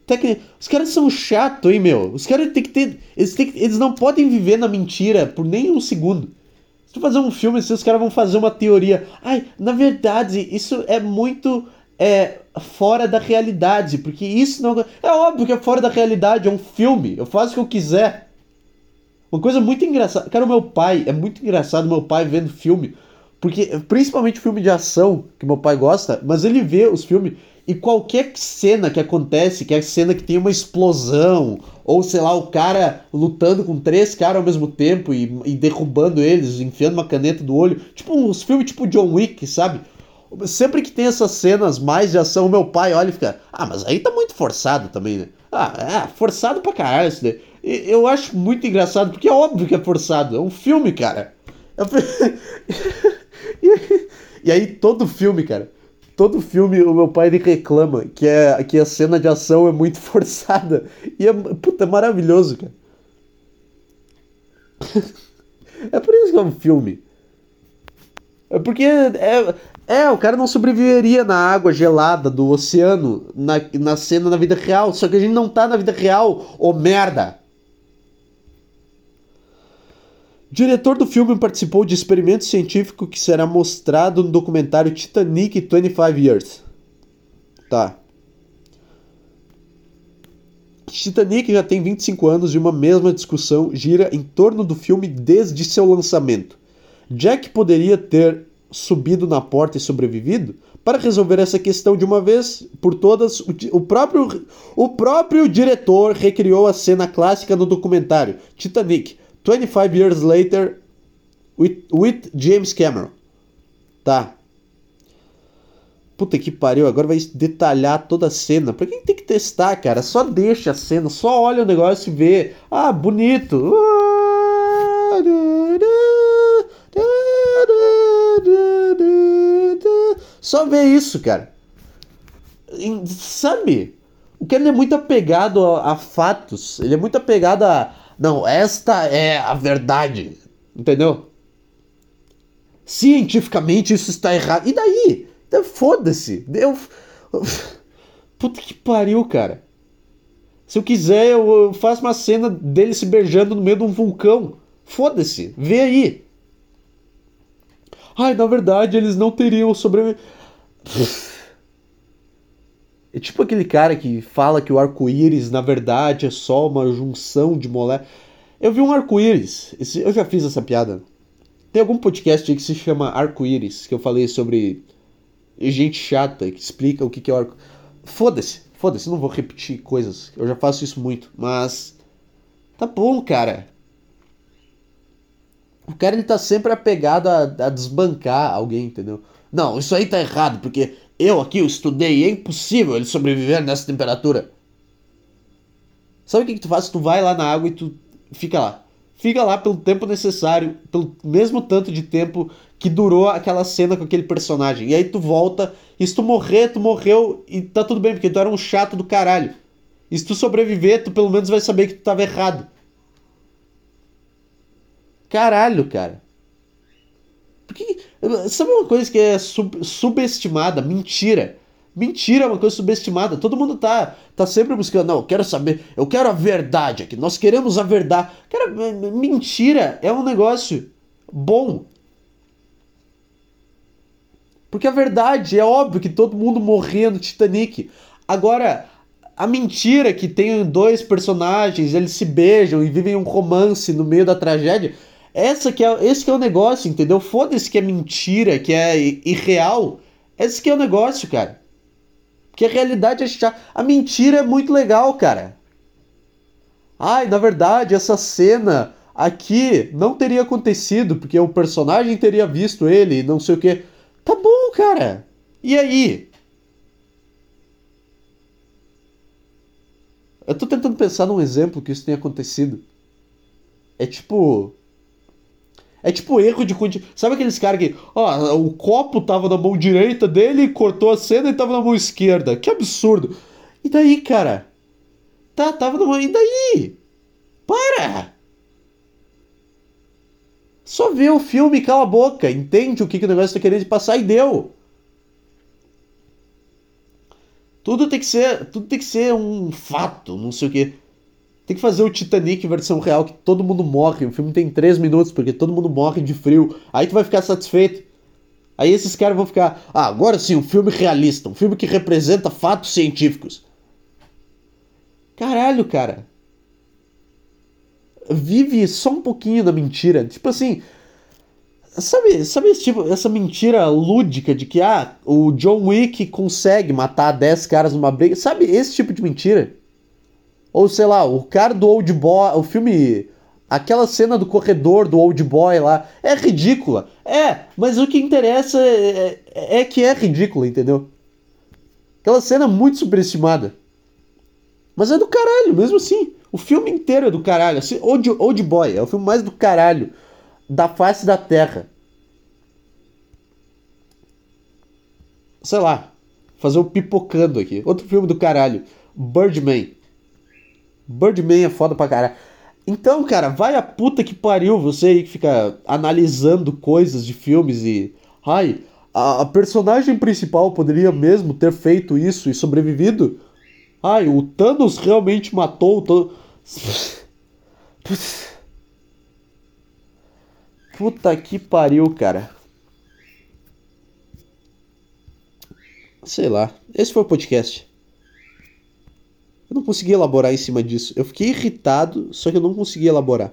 Tecni... Os caras são chatos, hein, meu? Os caras têm que ter. Eles, têm que... eles não podem viver na mentira por nem um segundo. Se tu fazer um filme assim, os caras vão fazer uma teoria. Ai, na verdade, isso é muito. É, fora da realidade, porque isso não. É óbvio que é fora da realidade, é um filme. Eu faço o que eu quiser. Uma coisa muito engraçada. Cara, o meu pai, é muito engraçado meu pai vendo filme. Porque, principalmente filme de ação, que meu pai gosta, mas ele vê os filmes e qualquer cena que acontece, que é a cena que tem uma explosão, ou sei lá, o cara lutando com três caras ao mesmo tempo e, e derrubando eles, enfiando uma caneta do olho, tipo uns filmes tipo John Wick, sabe? Sempre que tem essas cenas mais de ação, meu pai olha e fica, ah, mas aí tá muito forçado também, né? Ah, é, forçado pra caralho isso daí. Eu acho muito engraçado, porque é óbvio que é forçado, é um filme, cara. *laughs* e aí todo filme, cara, todo filme o meu pai ele reclama que, é, que a cena de ação é muito *laughs* forçada. E é, puta, é maravilhoso, cara. é por isso que é um filme. É porque é, é, o cara não sobreviveria na água gelada do oceano na, na cena na vida real. Só que a gente não tá na vida real, ô merda. Diretor do filme participou de experimento científico que será mostrado no documentário Titanic 25 Years. Tá. Titanic já tem 25 anos e uma mesma discussão gira em torno do filme desde seu lançamento. Jack poderia ter subido na porta e sobrevivido? Para resolver essa questão de uma vez por todas, o, próprio, o próprio diretor recriou a cena clássica no documentário Titanic, 25 Years Later with, with James Cameron. Tá. Puta que pariu, agora vai detalhar toda a cena. Pra quem tem que testar, cara? Só deixa a cena, só olha o negócio e vê. Ah, bonito. Só vê isso, cara. Sabe? O cara é muito apegado a, a fatos. Ele é muito apegado a não, esta é a verdade. Entendeu? Cientificamente isso está errado. E daí? Então, Foda-se. Eu. Puta que pariu, cara. Se eu quiser, eu faço uma cena dele se beijando no meio de um vulcão. Foda-se. Vê aí. Ai, na verdade, eles não teriam sobrevivido. *laughs* É tipo aquele cara que fala que o arco-íris, na verdade, é só uma junção de moléculas. Eu vi um arco-íris. Eu já fiz essa piada. Tem algum podcast aí que se chama Arco-íris, que eu falei sobre gente chata que explica o que é o arco. Foda-se, foda-se, não vou repetir coisas. Eu já faço isso muito, mas. Tá bom, cara. O cara ele tá sempre apegado a, a desbancar alguém, entendeu? Não, isso aí tá errado, porque eu aqui eu estudei é impossível ele sobreviver nessa temperatura. Sabe o que, que tu faz? Tu vai lá na água e tu fica lá. Fica lá pelo tempo necessário, pelo mesmo tanto de tempo que durou aquela cena com aquele personagem. E aí tu volta, e se tu morrer, tu morreu e tá tudo bem, porque tu era um chato do caralho. E se tu sobreviver, tu pelo menos vai saber que tu tava errado. Caralho, cara. Porque, sabe uma coisa que é sub, subestimada? Mentira. Mentira é uma coisa subestimada. Todo mundo tá, tá sempre buscando. Não, eu quero saber. Eu quero a verdade aqui. Nós queremos a verdade. Cara, mentira é um negócio bom. Porque a verdade é óbvio que todo mundo morria no Titanic. Agora, a mentira que tem dois personagens, eles se beijam e vivem um romance no meio da tragédia. Essa que é, esse que é o negócio, entendeu? Foda-se que é mentira, que é irreal. Esse que é o negócio, cara. Porque a realidade é chata. A mentira é muito legal, cara. Ai, na verdade, essa cena aqui não teria acontecido, porque o personagem teria visto ele, não sei o que. Tá bom, cara. E aí? Eu tô tentando pensar num exemplo que isso tenha acontecido. É tipo. É tipo erro de quantidade. Sabe aqueles caras que, ó, o copo tava na mão direita dele, cortou a cena e tava na mão esquerda. Que absurdo. E daí, cara? Tá, tava na mão. E daí? Para! Só vê o filme cala a boca. Entende o que, que o negócio tá querendo passar e deu. Tudo tem que ser, tudo tem que ser um fato, não sei o que. Tem que fazer o Titanic versão real, que todo mundo morre. O filme tem 3 minutos, porque todo mundo morre de frio. Aí tu vai ficar satisfeito. Aí esses caras vão ficar. Ah, agora sim, um filme realista. Um filme que representa fatos científicos. Caralho, cara. Vive só um pouquinho da mentira. Tipo assim. Sabe, sabe esse tipo, essa mentira lúdica de que ah, o John Wick consegue matar 10 caras numa briga? Sabe esse tipo de mentira? Ou sei lá, o cara do Old Boy, o filme. Aquela cena do corredor do Old Boy lá é ridícula. É, mas o que interessa é, é, é que é ridícula, entendeu? Aquela cena muito superestimada. Mas é do caralho, mesmo assim. O filme inteiro é do caralho. Assim, Old, Old Boy é o filme mais do caralho da face da Terra. Sei lá. Fazer o um pipocando aqui. Outro filme do caralho. Birdman. Birdman é foda pra caralho. Então, cara, vai a puta que pariu você aí que fica analisando coisas de filmes e. Ai, a, a personagem principal poderia mesmo ter feito isso e sobrevivido? Ai, o Thanos realmente matou o Thanos. Puta que pariu, cara. Sei lá. Esse foi o podcast. Eu não consegui elaborar em cima disso. Eu fiquei irritado, só que eu não consegui elaborar.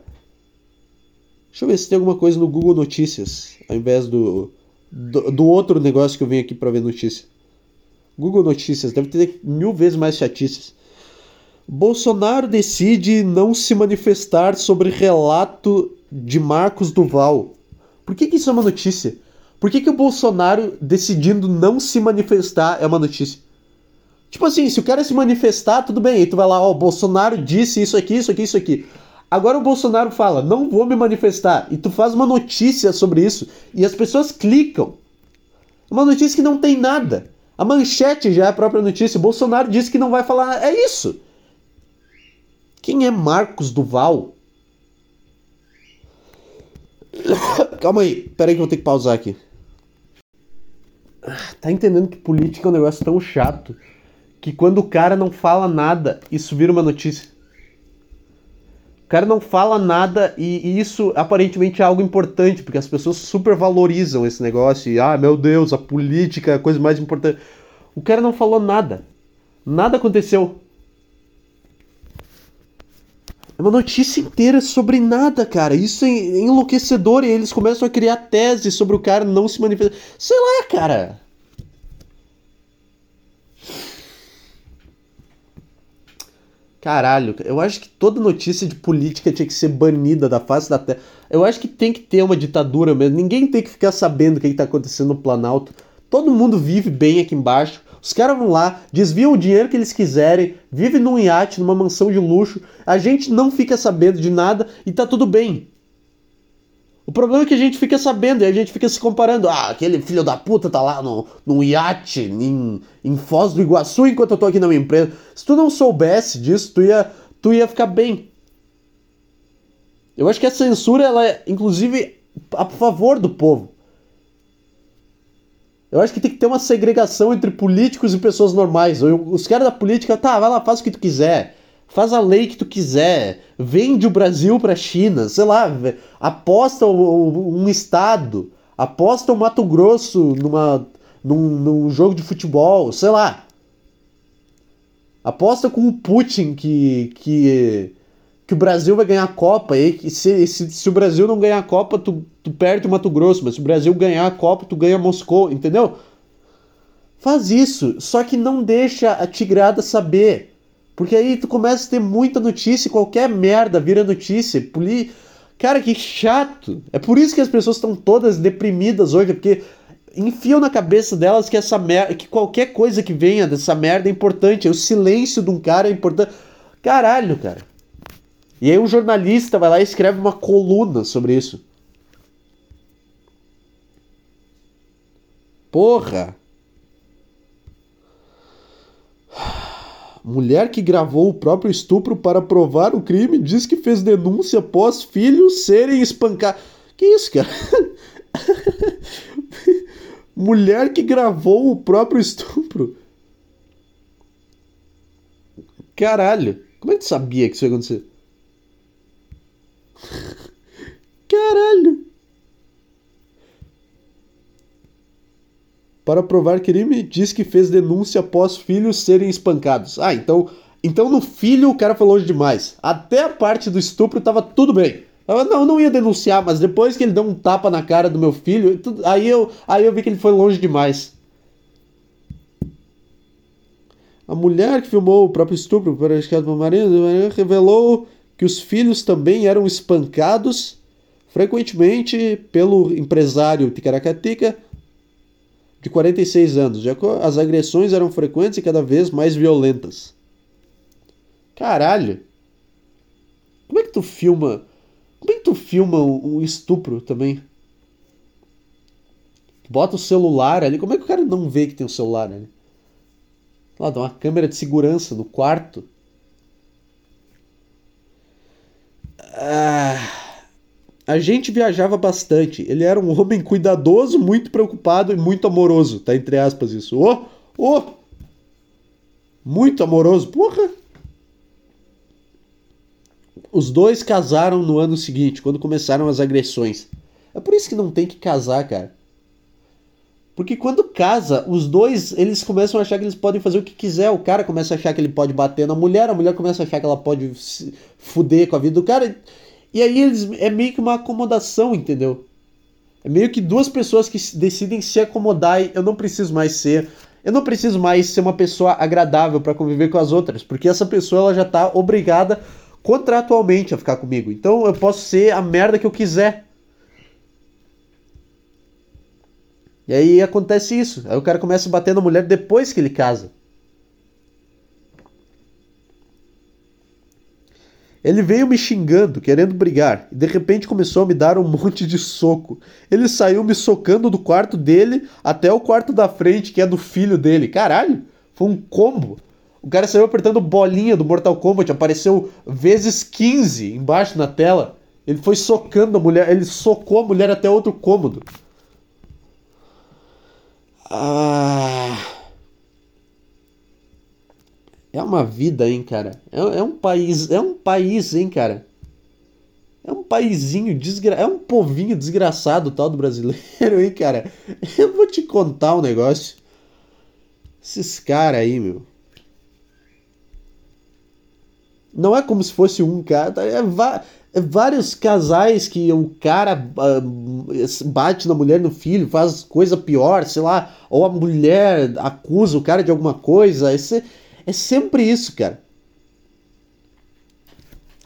Deixa eu ver se tem alguma coisa no Google Notícias, ao invés do, do, do outro negócio que eu venho aqui para ver notícia. Google Notícias deve ter mil vezes mais chatices. Bolsonaro decide não se manifestar sobre relato de Marcos Duval. Por que, que isso é uma notícia? Por que, que o Bolsonaro decidindo não se manifestar é uma notícia? Tipo assim, se o cara se manifestar, tudo bem. Aí tu vai lá, ó, o Bolsonaro disse isso aqui, isso aqui, isso aqui. Agora o Bolsonaro fala, não vou me manifestar. E tu faz uma notícia sobre isso e as pessoas clicam. Uma notícia que não tem nada. A manchete já é a própria notícia. O Bolsonaro disse que não vai falar. É isso. Quem é Marcos Duval? *coughs* Calma aí, pera aí que eu vou ter que pausar aqui. Tá entendendo que política é um negócio tão chato que quando o cara não fala nada, isso vira uma notícia. O cara não fala nada e, e isso aparentemente é algo importante, porque as pessoas super valorizam esse negócio e, ah, meu Deus, a política é a coisa mais importante. O cara não falou nada. Nada aconteceu. É uma notícia inteira sobre nada, cara. Isso é enlouquecedor. E eles começam a criar teses sobre o cara não se manifestar. Sei lá, cara. Caralho, eu acho que toda notícia de política tinha que ser banida da face da terra. Eu acho que tem que ter uma ditadura mesmo. Ninguém tem que ficar sabendo o que está acontecendo no Planalto. Todo mundo vive bem aqui embaixo. Os caras vão lá, desviam o dinheiro que eles quiserem, vivem num iate, numa mansão de luxo. A gente não fica sabendo de nada e tá tudo bem. O problema é que a gente fica sabendo e a gente fica se comparando. Ah, aquele filho da puta tá lá no, num iate em, em Foz do Iguaçu enquanto eu tô aqui na minha empresa. Se tu não soubesse disso, tu ia, tu ia ficar bem. Eu acho que a censura, ela é, inclusive, a favor do povo. Eu acho que tem que ter uma segregação entre políticos e pessoas normais. Os caras da política, tá, vai lá, faz o que tu quiser. Faz a lei que tu quiser. Vende o Brasil pra China. Sei lá, aposta um estado. Aposta o Mato Grosso numa, num, num jogo de futebol. Sei lá. Aposta com o Putin que, que, que o Brasil vai ganhar a Copa. E se, se, se o Brasil não ganhar a Copa, tu, tu perde o Mato Grosso, mas se o Brasil ganhar a Copa, tu ganha Moscou, entendeu? Faz isso, só que não deixa a Tigrada saber. Porque aí tu começa a ter muita notícia, qualquer merda vira notícia. Poli... Cara, que chato. É por isso que as pessoas estão todas deprimidas hoje, porque enfiam na cabeça delas que essa merda, que qualquer coisa que venha dessa merda é importante. O silêncio de um cara é importante. Caralho, cara. E aí um jornalista vai lá e escreve uma coluna sobre isso. Porra! Mulher que gravou o próprio estupro para provar o crime diz que fez denúncia após filhos serem espancados. Que isso, cara? *laughs* Mulher que gravou o próprio estupro. Caralho. Como é que tu sabia que isso ia acontecer? *laughs* Caralho. Para provar crime, diz que fez denúncia após filhos serem espancados. Ah, então, então no filho o cara foi longe demais. Até a parte do estupro tava tudo bem. Eu não, não ia denunciar, mas depois que ele deu um tapa na cara do meu filho, aí, eu, aí eu vi que ele foi longe demais. A mulher que filmou o próprio estupro para a do marido revelou que os filhos também eram espancados frequentemente pelo empresário Ticaracatica de 46 anos. As agressões eram frequentes e cada vez mais violentas. Caralho! Como é que tu filma? Como é que tu filma um estupro também? Bota o celular ali. Como é que o cara não vê que tem um celular ali? Lá, dá uma câmera de segurança no quarto. Ah. A gente viajava bastante. Ele era um homem cuidadoso, muito preocupado e muito amoroso. Tá entre aspas isso. Ô, oh, ô! Oh, muito amoroso. Porra! Os dois casaram no ano seguinte, quando começaram as agressões. É por isso que não tem que casar, cara. Porque quando casa, os dois, eles começam a achar que eles podem fazer o que quiser. O cara começa a achar que ele pode bater na mulher, a mulher começa a achar que ela pode fuder com a vida do cara. E aí eles é meio que uma acomodação, entendeu? É meio que duas pessoas que decidem se acomodar e eu não preciso mais ser. Eu não preciso mais ser uma pessoa agradável para conviver com as outras, porque essa pessoa ela já tá obrigada contratualmente a ficar comigo. Então eu posso ser a merda que eu quiser. E aí acontece isso. Aí o cara começa a bater na mulher depois que ele casa. Ele veio me xingando, querendo brigar, e de repente começou a me dar um monte de soco. Ele saiu me socando do quarto dele até o quarto da frente, que é do filho dele. Caralho, foi um combo. O cara saiu apertando bolinha do Mortal Kombat, apareceu vezes 15 embaixo na tela. Ele foi socando a mulher, ele socou a mulher até outro cômodo. Ah. É uma vida, hein, cara. É, é um país, é um país, hein, cara. É um paizinho desgra... É um povinho desgraçado tal do brasileiro, hein, cara. Eu vou te contar um negócio. Esses caras aí, meu. Não é como se fosse um cara. Tá? É, é vários casais que o cara uh, bate na mulher no filho, faz coisa pior, sei lá. Ou a mulher acusa o cara de alguma coisa. É, é sempre isso, cara.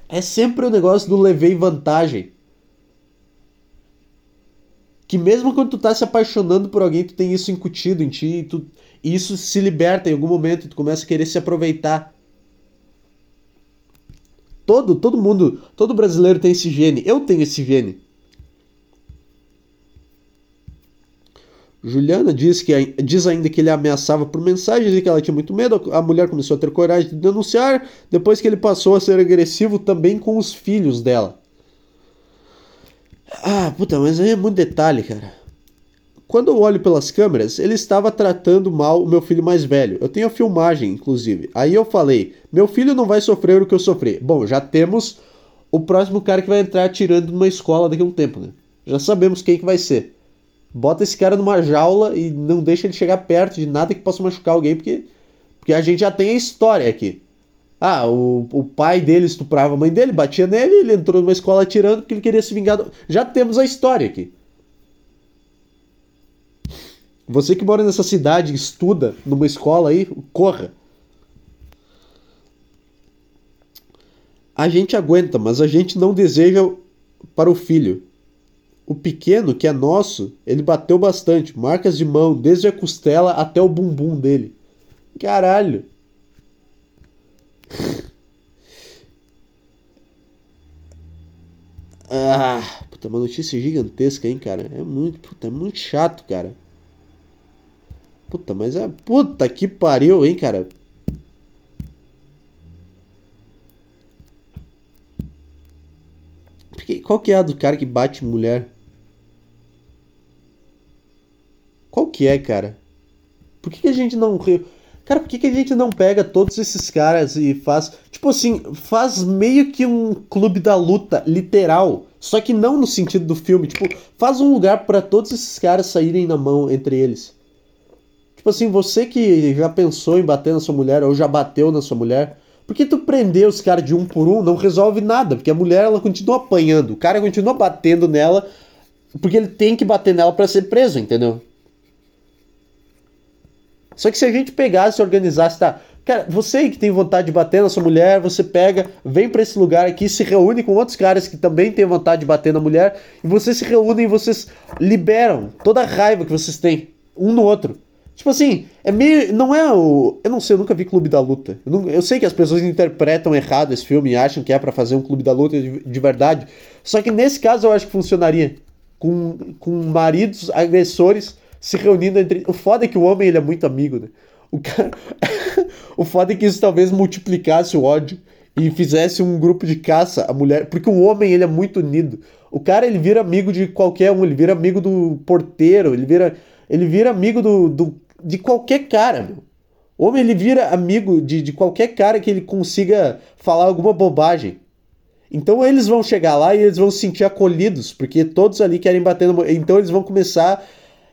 É sempre o negócio do levei vantagem. Que mesmo quando tu tá se apaixonando por alguém, tu tem isso incutido em ti, e, tu, e isso se liberta em algum momento, e tu começa a querer se aproveitar. Todo, todo mundo, todo brasileiro tem esse gene. Eu tenho esse gene. Juliana diz, que, diz ainda que ele ameaçava por mensagens e que ela tinha muito medo. A mulher começou a ter coragem de denunciar depois que ele passou a ser agressivo também com os filhos dela. Ah, puta, mas aí é muito detalhe, cara. Quando eu olho pelas câmeras, ele estava tratando mal o meu filho mais velho. Eu tenho a filmagem, inclusive. Aí eu falei: meu filho não vai sofrer o que eu sofri. Bom, já temos o próximo cara que vai entrar atirando numa escola daqui a um tempo, né? Já sabemos quem que vai ser bota esse cara numa jaula e não deixa ele chegar perto de nada que possa machucar alguém, porque, porque a gente já tem a história aqui. Ah, o, o pai dele estuprava a mãe dele, batia nele, ele entrou numa escola atirando porque ele queria se vingar. Do... Já temos a história aqui. Você que mora nessa cidade, estuda numa escola aí, corra. A gente aguenta, mas a gente não deseja para o filho. O pequeno, que é nosso, ele bateu bastante, marcas de mão, desde a costela até o bumbum dele. Caralho. Ah, puta, uma notícia gigantesca, hein, cara. É muito, puta, é muito chato, cara. Puta, mas é. Puta que pariu, hein, cara. Qual que é a do cara que bate mulher? Qual que é, cara? Por que, que a gente não. Cara, por que, que a gente não pega todos esses caras e faz. Tipo assim, faz meio que um clube da luta, literal. Só que não no sentido do filme. Tipo, faz um lugar para todos esses caras saírem na mão entre eles. Tipo assim, você que já pensou em bater na sua mulher ou já bateu na sua mulher, por que tu prender os caras de um por um não resolve nada? Porque a mulher ela continua apanhando, o cara continua batendo nela, porque ele tem que bater nela para ser preso, entendeu? Só que se a gente pegasse organizasse, tá? Cara, você que tem vontade de bater na sua mulher, você pega, vem para esse lugar aqui, se reúne com outros caras que também têm vontade de bater na mulher, e vocês se reúnem e vocês liberam toda a raiva que vocês têm um no outro. Tipo assim, é meio. Não é o. Eu não sei, eu nunca vi Clube da Luta. Eu, não, eu sei que as pessoas interpretam errado esse filme e acham que é para fazer um Clube da Luta de, de, verdade. Só que nesse caso eu acho que funcionaria. Com, com maridos agressores se reunindo entre. O foda é que o homem ele é muito amigo, né? O, cara... *laughs* o foda é que isso talvez multiplicasse o ódio e fizesse um grupo de caça a mulher. Porque o homem ele é muito unido. O cara ele vira amigo de qualquer um, ele vira amigo do porteiro, ele vira, ele vira amigo do, do de qualquer cara, meu. O homem ele vira amigo de, de qualquer cara que ele consiga falar alguma bobagem. Então eles vão chegar lá e eles vão se sentir acolhidos, porque todos ali querem bater no... Então eles vão começar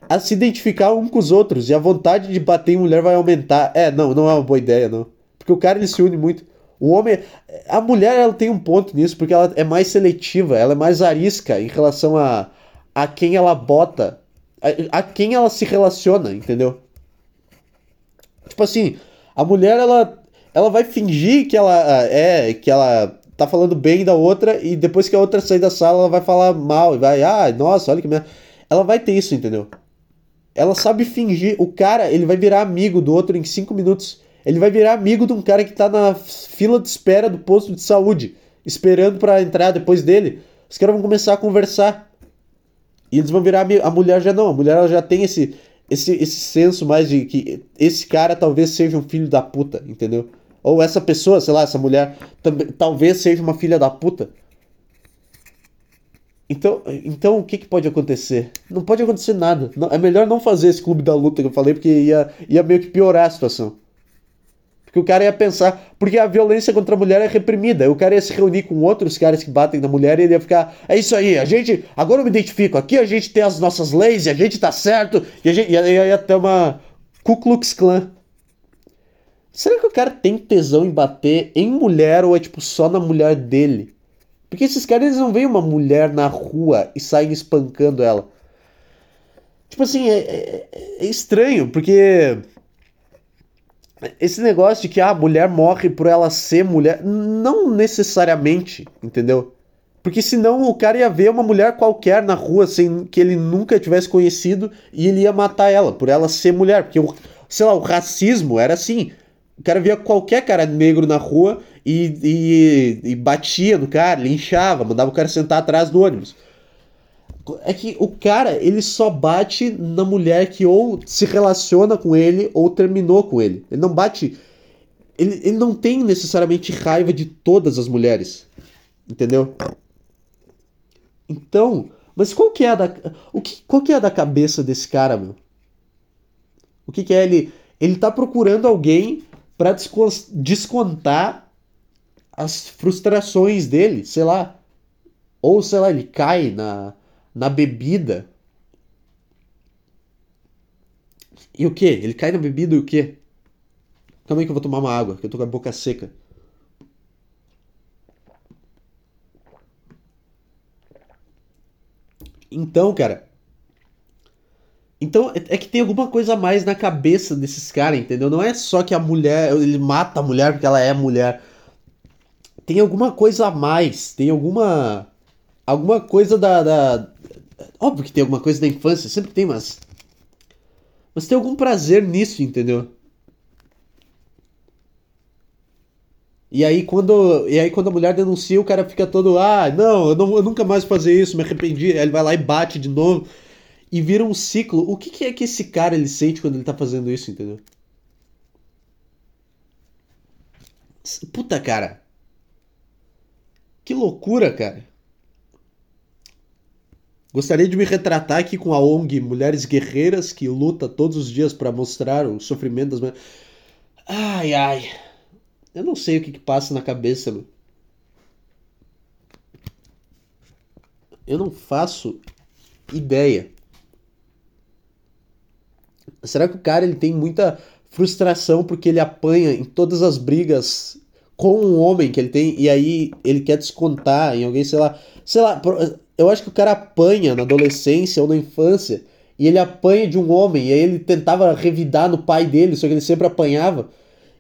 a se identificar um com os outros e a vontade de bater em mulher vai aumentar. É, não, não é uma boa ideia, não. Porque o cara ele se une muito. O homem, a mulher ela tem um ponto nisso porque ela é mais seletiva, ela é mais arisca em relação a, a quem ela bota, a, a quem ela se relaciona, entendeu? Tipo assim, a mulher ela ela vai fingir que ela é que ela tá falando bem da outra e depois que a outra sair da sala ela vai falar mal e vai, ah, nossa, olha que merda. Ela vai ter isso, entendeu? Ela sabe fingir. O cara, ele vai virar amigo do outro em 5 minutos. Ele vai virar amigo de um cara que tá na fila de espera do posto de saúde, esperando para entrar depois dele. Os caras vão começar a conversar. E eles vão virar amigo. A mulher já não, a mulher ela já tem esse, esse, esse senso mais de que esse cara talvez seja um filho da puta, entendeu? Ou essa pessoa, sei lá, essa mulher, talvez seja uma filha da puta. Então, então o que, que pode acontecer? Não pode acontecer nada. Não, é melhor não fazer esse clube da luta que eu falei, porque ia, ia meio que piorar a situação. Porque o cara ia pensar. Porque a violência contra a mulher é reprimida. O cara ia se reunir com outros caras que batem na mulher e ele ia ficar. É isso aí, a gente. Agora eu me identifico. Aqui a gente tem as nossas leis e a gente tá certo. E a gente. E aí ia ter uma. Ku Klux Klan. Será que o cara tem tesão em bater em mulher ou é tipo só na mulher dele? Porque esses caras eles não veem uma mulher na rua e saem espancando ela. Tipo assim, é, é, é estranho, porque esse negócio de que ah, a mulher morre por ela ser mulher, não necessariamente, entendeu? Porque senão o cara ia ver uma mulher qualquer na rua sem que ele nunca tivesse conhecido e ele ia matar ela por ela ser mulher. Porque, o, sei lá, o racismo era assim. O cara via qualquer cara negro na rua e, e, e batia no cara, linchava, mandava o cara sentar atrás do ônibus. É que o cara, ele só bate na mulher que ou se relaciona com ele ou terminou com ele. Ele não bate. Ele, ele não tem necessariamente raiva de todas as mulheres. Entendeu? Então. Mas qual que é a da. O que, qual que é da cabeça desse cara, meu? O que, que é ele? Ele tá procurando alguém para descontar as frustrações dele, sei lá. Ou sei lá, ele cai na na bebida. E o que? Ele cai na bebida e o que? Calma aí que eu vou tomar uma água, que eu tô com a boca seca. Então, cara. Então, é, é que tem alguma coisa a mais na cabeça desses caras, entendeu? Não é só que a mulher. Ele mata a mulher porque ela é mulher. Tem alguma coisa a mais. Tem alguma. Alguma coisa da, da Óbvio que tem alguma coisa da infância, sempre tem, mas. Mas tem algum prazer nisso, entendeu? E aí quando, e aí quando a mulher denuncia, o cara fica todo, ah, não, eu, não, eu nunca mais fazer isso, me arrependi. Aí ele vai lá e bate de novo. E vira um ciclo. O que, que é que esse cara ele sente quando ele tá fazendo isso, entendeu? Puta, cara. Que loucura, cara. Gostaria de me retratar aqui com a ONG Mulheres Guerreiras, que luta todos os dias para mostrar o sofrimento das mulheres. Ai, ai. Eu não sei o que, que passa na cabeça. Eu não faço ideia. Será que o cara ele tem muita frustração porque ele apanha em todas as brigas com um homem que ele tem e aí ele quer descontar em alguém, sei lá, sei lá, eu acho que o cara apanha na adolescência ou na infância e ele apanha de um homem e aí ele tentava revidar no pai dele, só que ele sempre apanhava.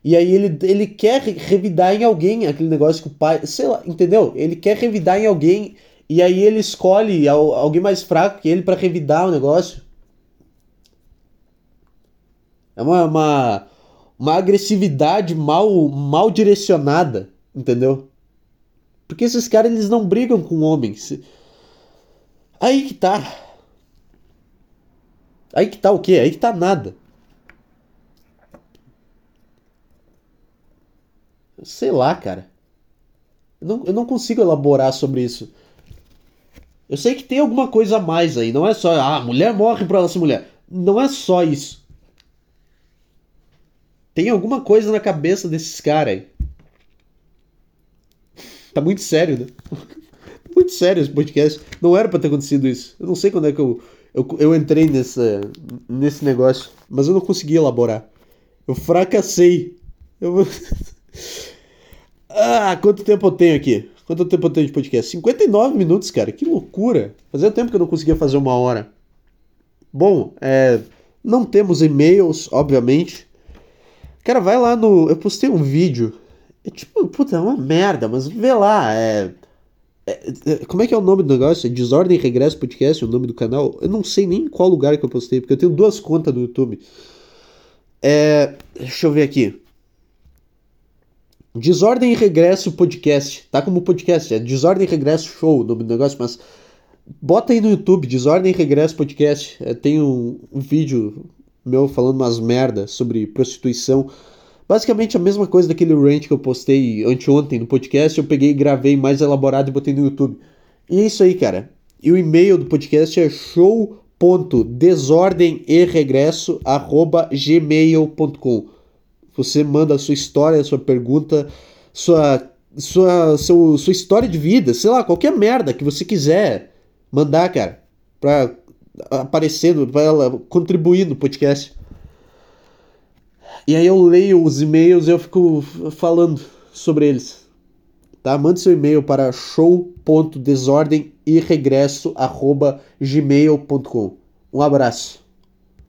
E aí ele, ele quer revidar em alguém aquele negócio que o pai, sei lá, entendeu? Ele quer revidar em alguém e aí ele escolhe alguém mais fraco que ele para revidar o negócio. É uma, uma, uma agressividade mal, mal direcionada, entendeu? Porque esses caras eles não brigam com homens. Aí que tá. Aí que tá o quê? Aí que tá nada. Sei lá, cara. Eu não, eu não consigo elaborar sobre isso. Eu sei que tem alguma coisa a mais aí. Não é só, ah, mulher morre ela ser mulher. Não é só isso. Tem alguma coisa na cabeça desses caras aí. Tá muito sério, né? *laughs* muito sério esse podcast. Não era pra ter acontecido isso. Eu não sei quando é que eu, eu, eu entrei nessa, nesse negócio, mas eu não consegui elaborar. Eu fracassei. Eu... *laughs* ah, quanto tempo eu tenho aqui? Quanto tempo eu tenho de podcast? 59 minutos, cara. Que loucura. Fazia tempo que eu não conseguia fazer uma hora. Bom, é, não temos e-mails, obviamente. Cara, vai lá no. Eu postei um vídeo. É tipo, puta, é uma merda, mas vê lá. É é, é, como é que é o nome do negócio? É Desordem Regresso Podcast, o nome do canal? Eu não sei nem em qual lugar que eu postei, porque eu tenho duas contas no YouTube. É, deixa eu ver aqui. Desordem e Regresso Podcast. Tá como podcast, é Desordem e Regresso Show o nome do negócio, mas bota aí no YouTube, Desordem e Regresso Podcast. É, tem um, um vídeo meu falando umas merda sobre prostituição. Basicamente a mesma coisa daquele rant que eu postei anteontem no podcast, eu peguei, gravei mais elaborado e botei no YouTube. E é isso aí, cara. E o e-mail do podcast é show.desordemeregresso@gmail.com. Você manda a sua história, a sua pergunta, sua sua, seu, sua história de vida, sei lá, qualquer merda que você quiser mandar, cara, pra aparecendo, pra ela contribuir no podcast. E aí eu leio os e-mails e eu fico falando sobre eles. Tá? Mande seu e-mail para show.desordem e. Um abraço.